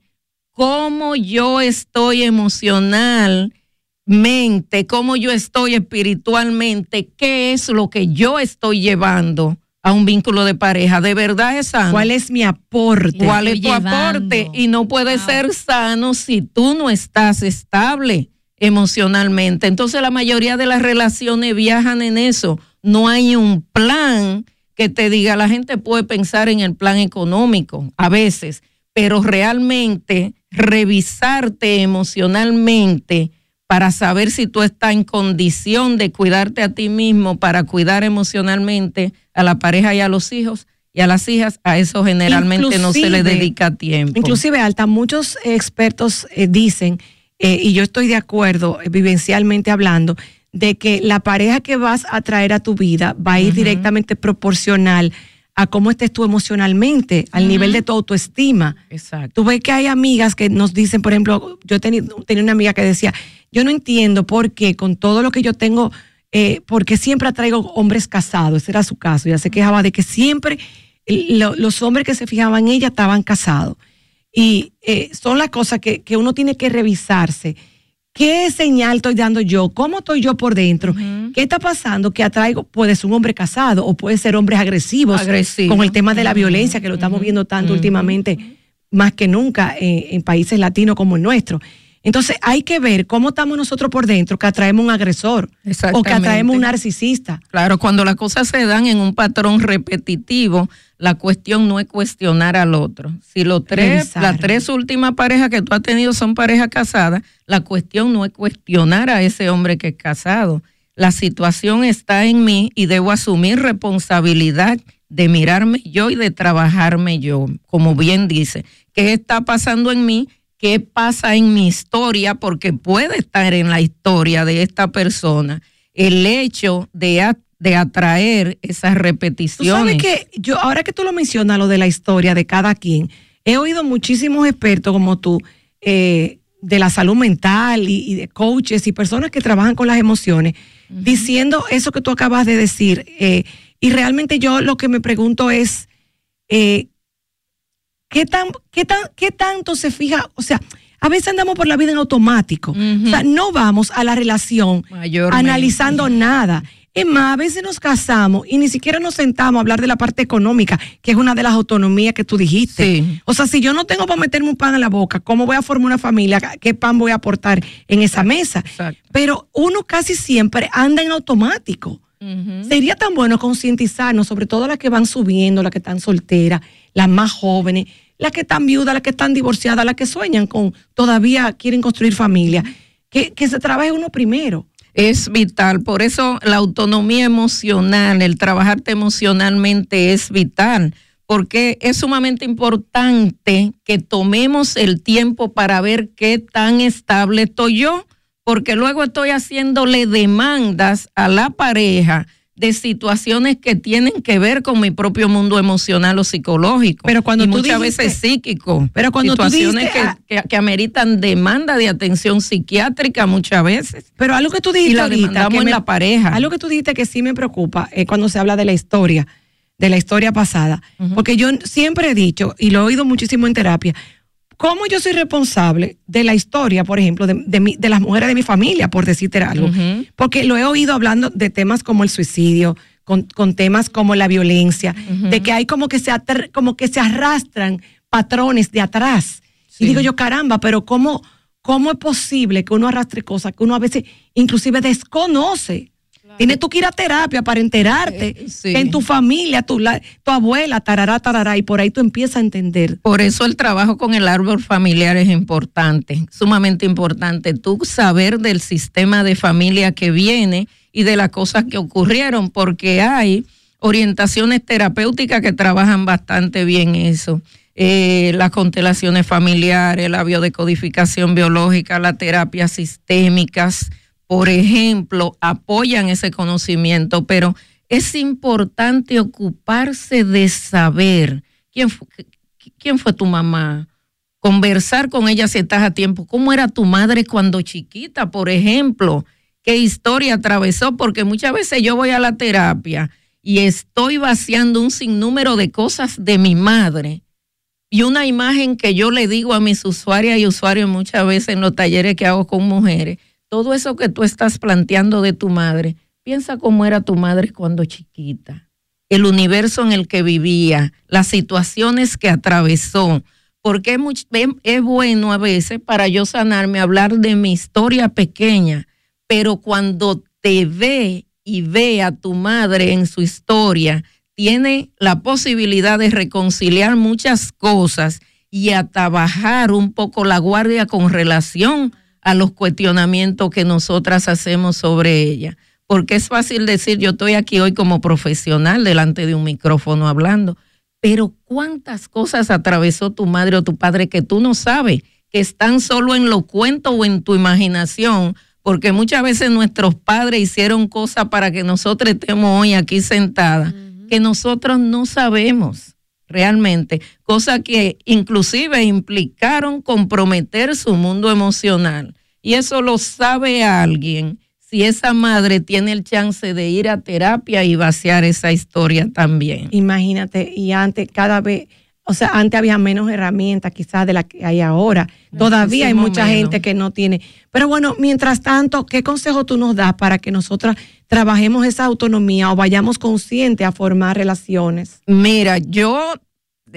cómo yo estoy emocionalmente, cómo yo estoy espiritualmente, qué es lo que yo estoy llevando a un vínculo de pareja. ¿De verdad es sano?
¿Cuál es mi aporte?
¿Cuál es tu
llevando.
aporte? Y no puede ser sano si tú no estás estable emocionalmente. Entonces la mayoría de las relaciones viajan en eso. No hay un plan que te diga, la gente puede pensar en el plan económico a veces, pero realmente revisarte emocionalmente para saber si tú estás en condición de cuidarte a ti mismo, para cuidar emocionalmente a la pareja y a los hijos y a las hijas, a eso generalmente no se le dedica tiempo.
Inclusive, Alta, muchos expertos eh, dicen, eh, y yo estoy de acuerdo, eh, vivencialmente hablando, de que la pareja que vas a traer a tu vida va a ir directamente proporcional a cómo estés tú emocionalmente, al nivel de tu autoestima.
Exacto.
Tú ves que hay amigas que nos dicen, por ejemplo, yo tenía, tenía una amiga que decía, yo no entiendo por qué con todo lo que yo tengo, eh, porque siempre atraigo hombres casados, ese era su caso, ella se quejaba de que siempre lo- los hombres que se fijaban en ella estaban casados. Y eh, son las cosas que, que uno tiene que revisarse. ¿Qué señal estoy dando yo? ¿Cómo estoy yo por dentro? ¿Qué está pasando? Que atraigo, puede ser un hombre casado o puede ser hombres agresivos,
Agresivo.
con el tema de la violencia, que lo estamos viendo tanto últimamente, más que nunca eh, en países latinos como el nuestro. Entonces hay que ver cómo estamos nosotros por dentro, que atraemos un agresor o que atraemos un narcisista.
Claro, cuando las cosas se dan en un patrón repetitivo, la cuestión no es cuestionar al otro. Si los tres,
Revisar.
las tres últimas parejas que tú has tenido son parejas casadas, la cuestión no es cuestionar a ese hombre que es casado. La situación está en mí y debo asumir responsabilidad de mirarme yo y de trabajarme yo, como bien dice. ¿Qué está pasando en mí? ¿Qué pasa en mi historia? Porque puede estar en la historia de esta persona el hecho de, a- de atraer esas
Tú
repeticiones.
sabes que yo, ahora que tú lo mencionas, lo de la historia de cada quien, he oído muchísimos expertos como tú, eh, de la salud mental y, y de coaches y personas que trabajan con las emociones, diciendo eso que tú acabas de decir. eh, y realmente yo lo que me pregunto es, eh, ¿qué, tan, qué, tan, ¿qué tanto se fija? O sea, a veces andamos por la vida en automático. O sea, no vamos a la relación
Mayormente.
analizando nada. Es más, a veces nos casamos y ni siquiera nos sentamos a hablar de la parte económica, que es una de las autonomías que tú dijiste. O sea, si yo no tengo para meterme un pan en la boca, ¿cómo voy a formar una familia? ¿Qué pan voy a aportar en esa mesa? Pero uno casi siempre anda en automático. Sería tan bueno concientizarnos, sobre todo las que van subiendo, las que están solteras, las más jóvenes, las que están viudas, las que están divorciadas, las que sueñan con, todavía quieren construir familia, que, que se trabaje uno primero.
Es vital, por eso la autonomía emocional, el trabajarte emocionalmente es vital, porque es sumamente importante que tomemos el tiempo para ver qué tan estable estoy yo, porque luego estoy haciéndole demandas a la pareja de situaciones que tienen que ver con mi propio mundo emocional o psicológico.
Pero cuando
y
tú
muchas
dijiste-
veces psíquico.
Pero cuando tú
situaciones
dijiste,
que,
ah,
que- que ameritan demanda de atención psiquiátrica muchas veces.
Pero algo que tú dijiste
y la
ahorita, que
en la pareja.
Algo que tú dijiste que sí me preocupa es cuando se habla de la historia, de la historia pasada. Porque yo siempre he dicho, y lo he oído muchísimo en terapia, ¿cómo yo soy responsable de la historia, por ejemplo, de, de, mi- de las mujeres de mi familia, por decirte algo? Porque lo he oído hablando de temas como el suicidio, con, con temas como la violencia, de que hay como que se como que se arrastran patrones de atrás. Y digo yo, caramba, pero ¿cómo, ¿cómo es posible que uno arrastre cosas que uno a veces inclusive desconoce? Tienes tú que ir a terapia para enterarte que en tu familia, tu, la- tu abuela, tarará, tarará, y por ahí tú empiezas a entender.
Por eso el trabajo con el árbol familiar es importante, sumamente importante. Tú saber del sistema de familia que viene y de las cosas que ocurrieron, porque hay orientaciones terapéuticas que trabajan bastante bien eso. Eh, las constelaciones familiares, la biodecodificación biológica, las terapias sistémicas, por ejemplo, apoyan ese conocimiento, pero es importante ocuparse de saber quién fue, tu mamá, conversar con ella si estás a tiempo, cómo era tu madre cuando chiquita, por ejemplo, qué historia atravesó, porque muchas veces yo voy a la terapia y estoy vaciando un sinnúmero de cosas de mi madre y una imagen que yo le digo a mis usuarias y usuarios muchas veces en los talleres que hago con mujeres, todo eso que tú estás planteando de tu madre, piensa cómo era tu madre cuando chiquita, el universo en el que vivía, las situaciones que atravesó, porque es, bueno a veces para yo sanarme hablar de mi historia pequeña, pero cuando te ve y ve a tu madre en su historia, tiene la posibilidad de reconciliar muchas cosas y a trabajar un poco la guardia con relación a los cuestionamientos que nosotras hacemos sobre ella. Porque es fácil decir, yo estoy aquí hoy como profesional delante de un micrófono hablando, pero ¿cuántas cosas atravesó tu madre o tu padre que tú no sabes, que están solo en los cuentos o en tu imaginación? Porque muchas veces nuestros padres hicieron cosas para que nosotros estemos hoy aquí sentadas, que nosotros no sabemos realmente, cosas que inclusive implicaron comprometer su mundo emocional. Y eso lo sabe alguien si esa madre tiene el chance de ir a terapia y vaciar esa historia también.
Imagínate, y antes cada vez, o sea, antes había menos herramientas quizás de las que hay ahora. Todavía hay mucha
menos.
gente que no tiene. Pero bueno, mientras tanto, ¿qué consejo tú nos das para que nosotras trabajemos esa autonomía o vayamos conscientes a formar relaciones?
Mira, yo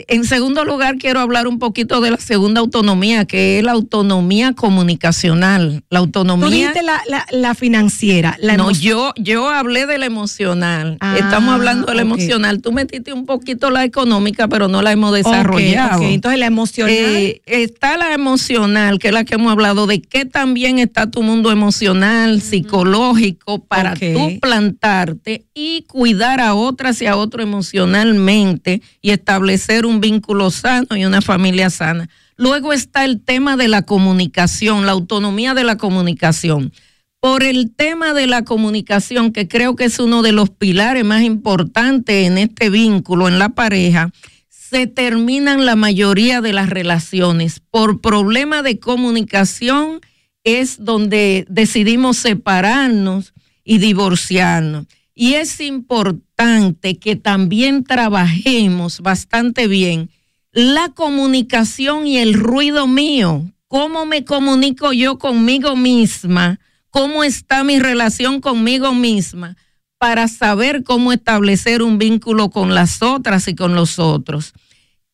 En segundo lugar, quiero hablar un poquito de la segunda autonomía, que es la autonomía comunicacional. La autonomía.
Tú dijiste la, la, la financiera. La
no, yo, yo hablé de la emocional.
Ah,
Estamos hablando de la emocional. Tú metiste un poquito la económica, pero no la hemos desarrollado.
ok. Entonces la emocional.
Eh, está la emocional, que es la que hemos hablado, de qué también está tu mundo emocional, psicológico, para tú plantarte y cuidar a otras y a otro emocionalmente y establecer un vínculo sano y una familia sana. Luego está el tema de la comunicación, la autonomía de la comunicación. Por el tema de la comunicación, que creo que es uno de los pilares más importantes en este vínculo, en la pareja, se terminan la mayoría de las relaciones. Por problema de comunicación es donde decidimos separarnos y divorciarnos. Y es importante que también trabajemos bastante bien la comunicación y el ruido mío. ¿Cómo me comunico yo conmigo misma? ¿Cómo está mi relación conmigo misma? Para saber cómo establecer un vínculo con las otras y con los otros.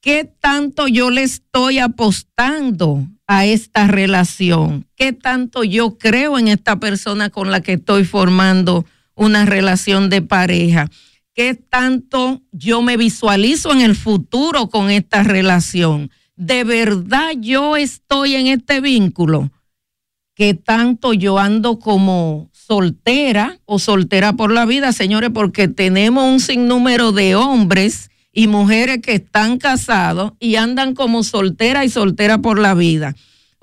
¿Qué tanto yo le estoy apostando a esta relación? ¿Qué tanto yo creo en esta persona con la que estoy formando una relación de pareja? ¿Qué tanto yo me visualizo en el futuro con esta relación? ¿De verdad yo estoy en este vínculo? ¿Qué tanto yo ando como soltera o soltera por la vida, señores? Porque tenemos un sinnúmero de hombres y mujeres que están casados y andan como soltera y soltera por la vida.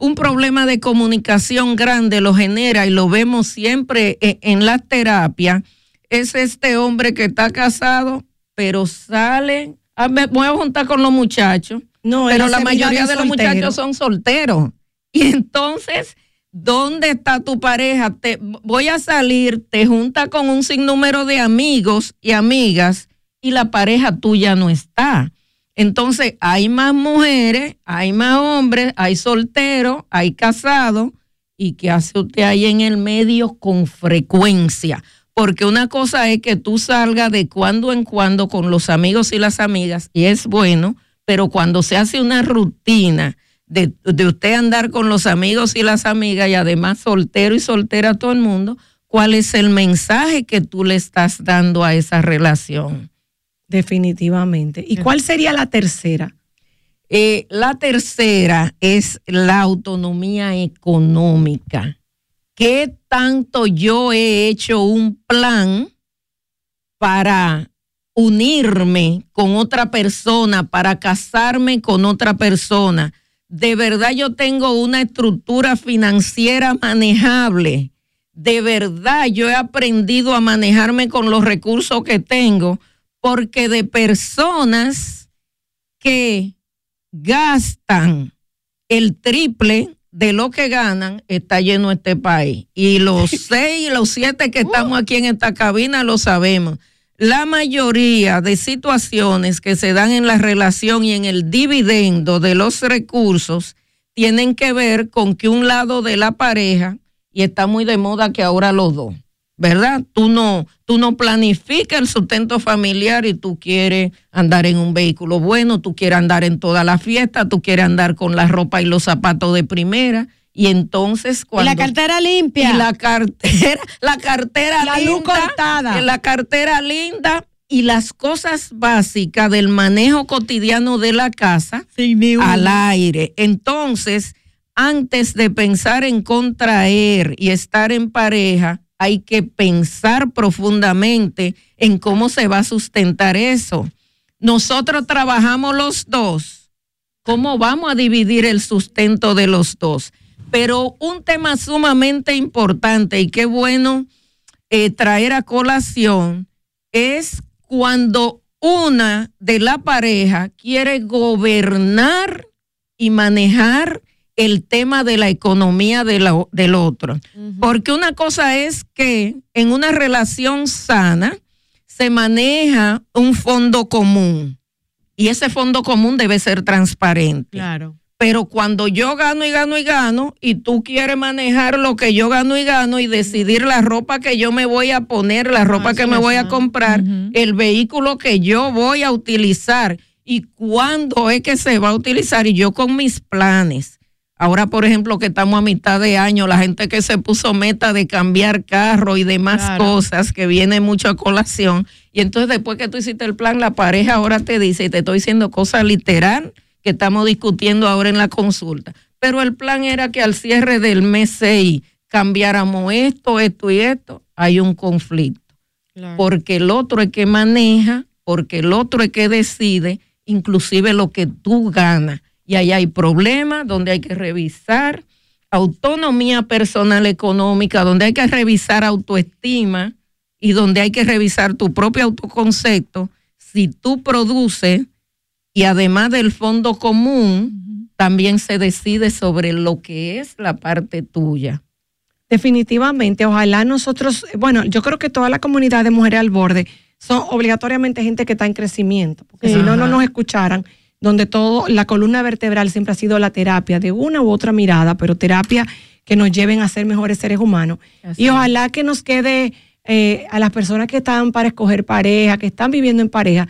Un problema de comunicación grande lo genera y lo vemos siempre e- en la terapia. Es este hombre que está casado, pero sale, ah, me voy a juntar con los muchachos,
No,
pero la mayoría
de
los muchachos son solteros. Y entonces, ¿dónde está tu pareja? Te, voy a salir, te junta con un sinnúmero de amigos y amigas y la pareja tuya no está. Entonces, hay más mujeres, hay más hombres, hay solteros, hay casados. ¿Y qué hace usted ahí en el medio con frecuencia? Porque una cosa es que tú salgas de cuando en cuando con los amigos y las amigas, y es bueno, pero cuando se hace una rutina de, de usted andar con los amigos y las amigas, y además soltero y soltera a todo el mundo, ¿cuál es el mensaje que tú le estás dando a esa relación?
Definitivamente. ¿Y cuál sería la tercera?
Eh, la tercera es la autonomía económica. ¿Qué tanto yo he hecho un plan para unirme con otra persona, para casarme con otra persona? De verdad yo tengo una estructura financiera manejable. De verdad yo he aprendido a manejarme con los recursos que tengo, porque de personas que gastan el triple de lo que ganan, está lleno este país. Y los <laughs> seis y los siete que estamos aquí en esta cabina lo sabemos. La mayoría de situaciones que se dan en la relación y en el dividendo de los recursos tienen que ver con que un lado de la pareja, y está muy de moda que ahora los dos, ¿verdad? Tú no, tú no planificas el sustento familiar y tú quieres andar en un vehículo bueno, tú quieres andar en toda la fiesta, tú quieres andar con la ropa y los zapatos de primera. Y entonces cuando...
Y la cartera limpia.
Y la cartera, <laughs> la cartera
La
linda.
luz cortada.
La cartera linda y las cosas básicas del manejo cotidiano de la casa al aire. Entonces, antes de pensar en contraer y estar en pareja, hay que pensar profundamente en cómo se va a sustentar eso. Nosotros trabajamos los dos. ¿Cómo vamos a dividir el sustento de los dos? Pero un tema sumamente importante y qué bueno eh, traer a colación es cuando una de la pareja quiere gobernar y manejar el tema de la economía de la- del otro. Porque una cosa es que en una relación sana se maneja un fondo común y ese fondo común debe ser transparente.
Claro.
Pero cuando yo gano y gano y gano y tú quieres manejar lo que yo gano y gano y decidir la ropa que yo me voy a poner, la ropa que me voy a comprar, el vehículo que yo voy a utilizar y cuándo es que se va a utilizar. Y yo con mis planes, ahora por ejemplo que estamos a mitad de año, la gente que se puso meta de cambiar carro y demás
Claro.
cosas que viene mucho a colación. Y entonces después que tú hiciste el plan, la pareja ahora te dice, y te estoy diciendo cosas literal que estamos discutiendo ahora en la consulta. Pero el plan era que al cierre del mes 6 cambiáramos esto, esto y esto. Hay un conflicto porque el otro es que maneja, porque el otro es que decide, inclusive lo que tú ganas. Y ahí hay problemas donde hay que revisar autonomía personal económica, donde hay que revisar autoestima y donde hay que revisar tu propio autoconcepto. Si tú produces y además del fondo común, también se decide sobre lo que es la parte tuya.
Definitivamente, ojalá nosotros, bueno, yo creo que toda la comunidad de mujeres al borde son obligatoriamente gente que está en crecimiento, porque si no, no nos escucharan, donde todo, la columna vertebral siempre ha sido la terapia de una u otra mirada, pero terapia que nos lleven a ser mejores seres humanos.
Así
y ojalá que nos quede eh, a las personas que están para escoger pareja, que están viviendo en pareja,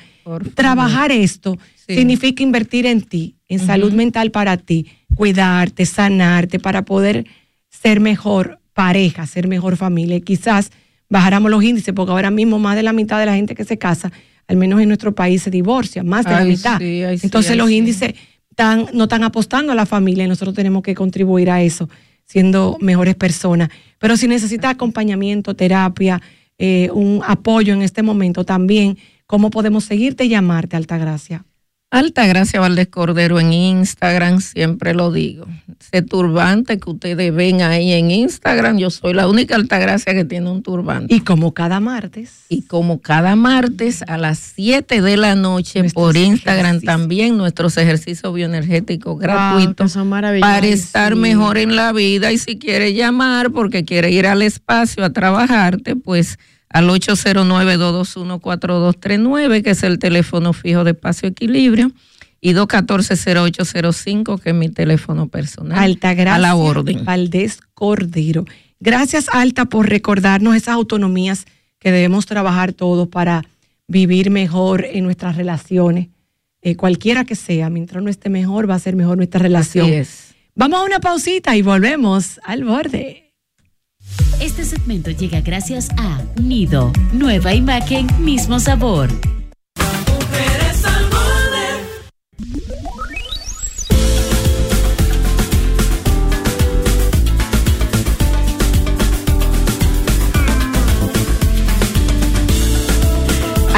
trabajar esto significa invertir en ti, en salud mental para ti, cuidarte, sanarte, para poder ser mejor pareja, ser mejor familia. Y quizás bajáramos los índices, porque ahora mismo más de la mitad de la gente que se casa, al menos en nuestro país, se divorcia, más de la mitad.
sí, ay, sí,
Entonces
ay,
los índices tan, no están apostando a la familia y nosotros tenemos que contribuir a eso, siendo mejores personas. Pero si necesitas acompañamiento, terapia, eh, un apoyo en este momento también, ¿cómo podemos seguirte y llamarte, Altagracia?
Alta Gracia Valdés Cordero en Instagram, siempre lo digo. Ese turbante que ustedes ven ahí en Instagram, yo soy la única Altagracia que tiene un turbante.
Y como cada martes.
Y como cada martes a las 7 de la noche por Instagram también nuestros ejercicios bioenergéticos gratuitos
que son maravillosos.
para estar
Sí.
mejor en la vida. Y si quiere llamar porque quiere ir al espacio a trabajarte, pues al 809-221-4239, que es el teléfono fijo de Espacio Equilibrio, y 214-0805, que es mi teléfono personal.
Altagracia
A la orden.
Valdés Cordero. Gracias, Alta, por recordarnos esas autonomías que debemos trabajar todos para vivir mejor en nuestras relaciones, eh, cualquiera que sea. Mientras uno esté mejor, va a ser mejor nuestra relación.
Así es.
Vamos a una pausita y volvemos al borde.
Este segmento llega gracias a Nido, nueva imagen, mismo sabor.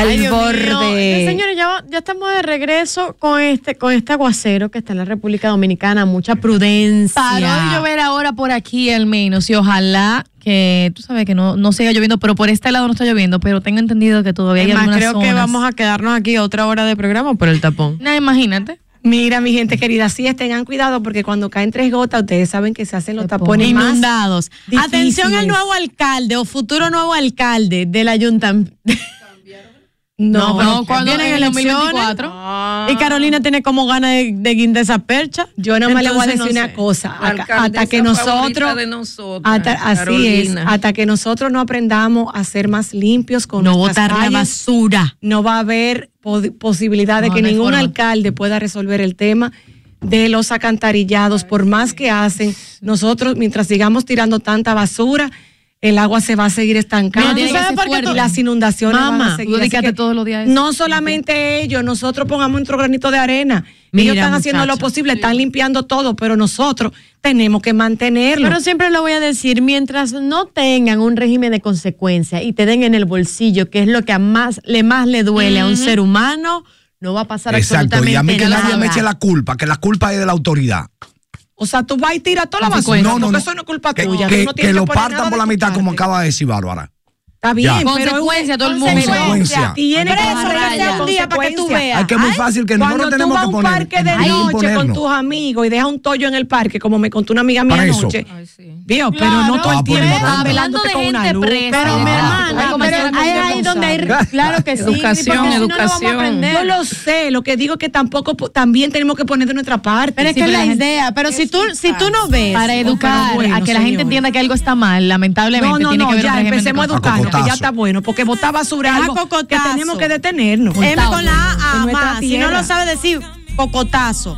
Al
Ay,
borde.
Señores, ya, ya estamos de regreso con este, con este aguacero que está en la República Dominicana. Mucha prudencia.
Paró de llover ahora por aquí al menos y ojalá que, tú sabes que no, no siga lloviendo, pero por este lado no está lloviendo, pero tengo entendido que todavía
Es
hay
más,
algunas
creo que vamos a quedarnos aquí otra hora de programa por el tapón.
No, imagínate.
Mira, mi gente querida, sí, tengan cuidado porque cuando caen tres gotas, ustedes saben que se hacen los tapones más
Inundados. Atención al nuevo alcalde o futuro nuevo alcalde del ayuntamiento. <laughs>
No,
pero
cuando-
vienen
en el
elecciones
2024.
y Carolina tiene como ganas de, de guindar esa percha.
Yo no me le voy a decir
no
una
sé.
cosa. Acá- Hasta que nosotros,
favorita de nosotras,
hasta- así es, hasta que nosotros no aprendamos a ser más limpios con
No botar la basura.
no va a haber po- posibilidad de
No,
que
no
ningún
forma.
alcalde pueda resolver el tema de los alcantarillados, por más que hacen, nosotros mientras sigamos tirando tanta basura, el agua se va a seguir estancando.
Fuerte.
Y las inundaciones van
Mamá,
a seguir.
todos los días.
No solamente ellos, nosotros pongamos nuestro granito de arena.
Mira,
ellos están haciendo lo posible, están limpiando todo, pero nosotros tenemos que mantenerlo.
Pero siempre lo voy a decir, mientras no tengan un régimen de consecuencia y te den en el bolsillo, que es lo que a más le más le duele a un ser humano, no va a pasar
Exacto,
absolutamente
y a mí que
nada.
nadie me eche la culpa, que la culpa es de la autoridad.
O sea, tú vas y tiras toda la basura,
No, no, no.
eso no es culpa
Que,
tuya.
que-
tienes
que lo partan por la mitad, como acaba de decir Bárbara.
Está bien,
Ya.
pero
Consecuencia, todo el mundo.
Consecuencia.
Tiene que
sea un día para que tú veas.
Ay, que es muy fácil que
Cuando
nosotros
tú
tenemos
vas
que
a un
poner.
parque de
hay
noche con tus amigos y dejas un tollo en el parque, como me contó una amiga mía anoche. Vio, pero no todo
Ah,
el
por
tiempo velándote
de
con una luz.
presa.
Pero mi
Ah,
hermana,
hay
pero hay ahí donde hay, <laughs> claro que sí,
Educación,
porque si no, no vamos a
educación.
aprender.
Yo lo sé, lo que digo es que tampoco po- también tenemos que poner de nuestra parte.
Pero es que es la idea, pero si tú, si tú no ves,
Para educar, a que la gente entienda que algo está mal, lamentablemente
no, no,
tiene
no,
que régimen de
empecemos a
A
ya está bueno, porque botar basura es algo que tenemos que detenernos.
M con la A, más. Si no lo sabe decir, cocotazo.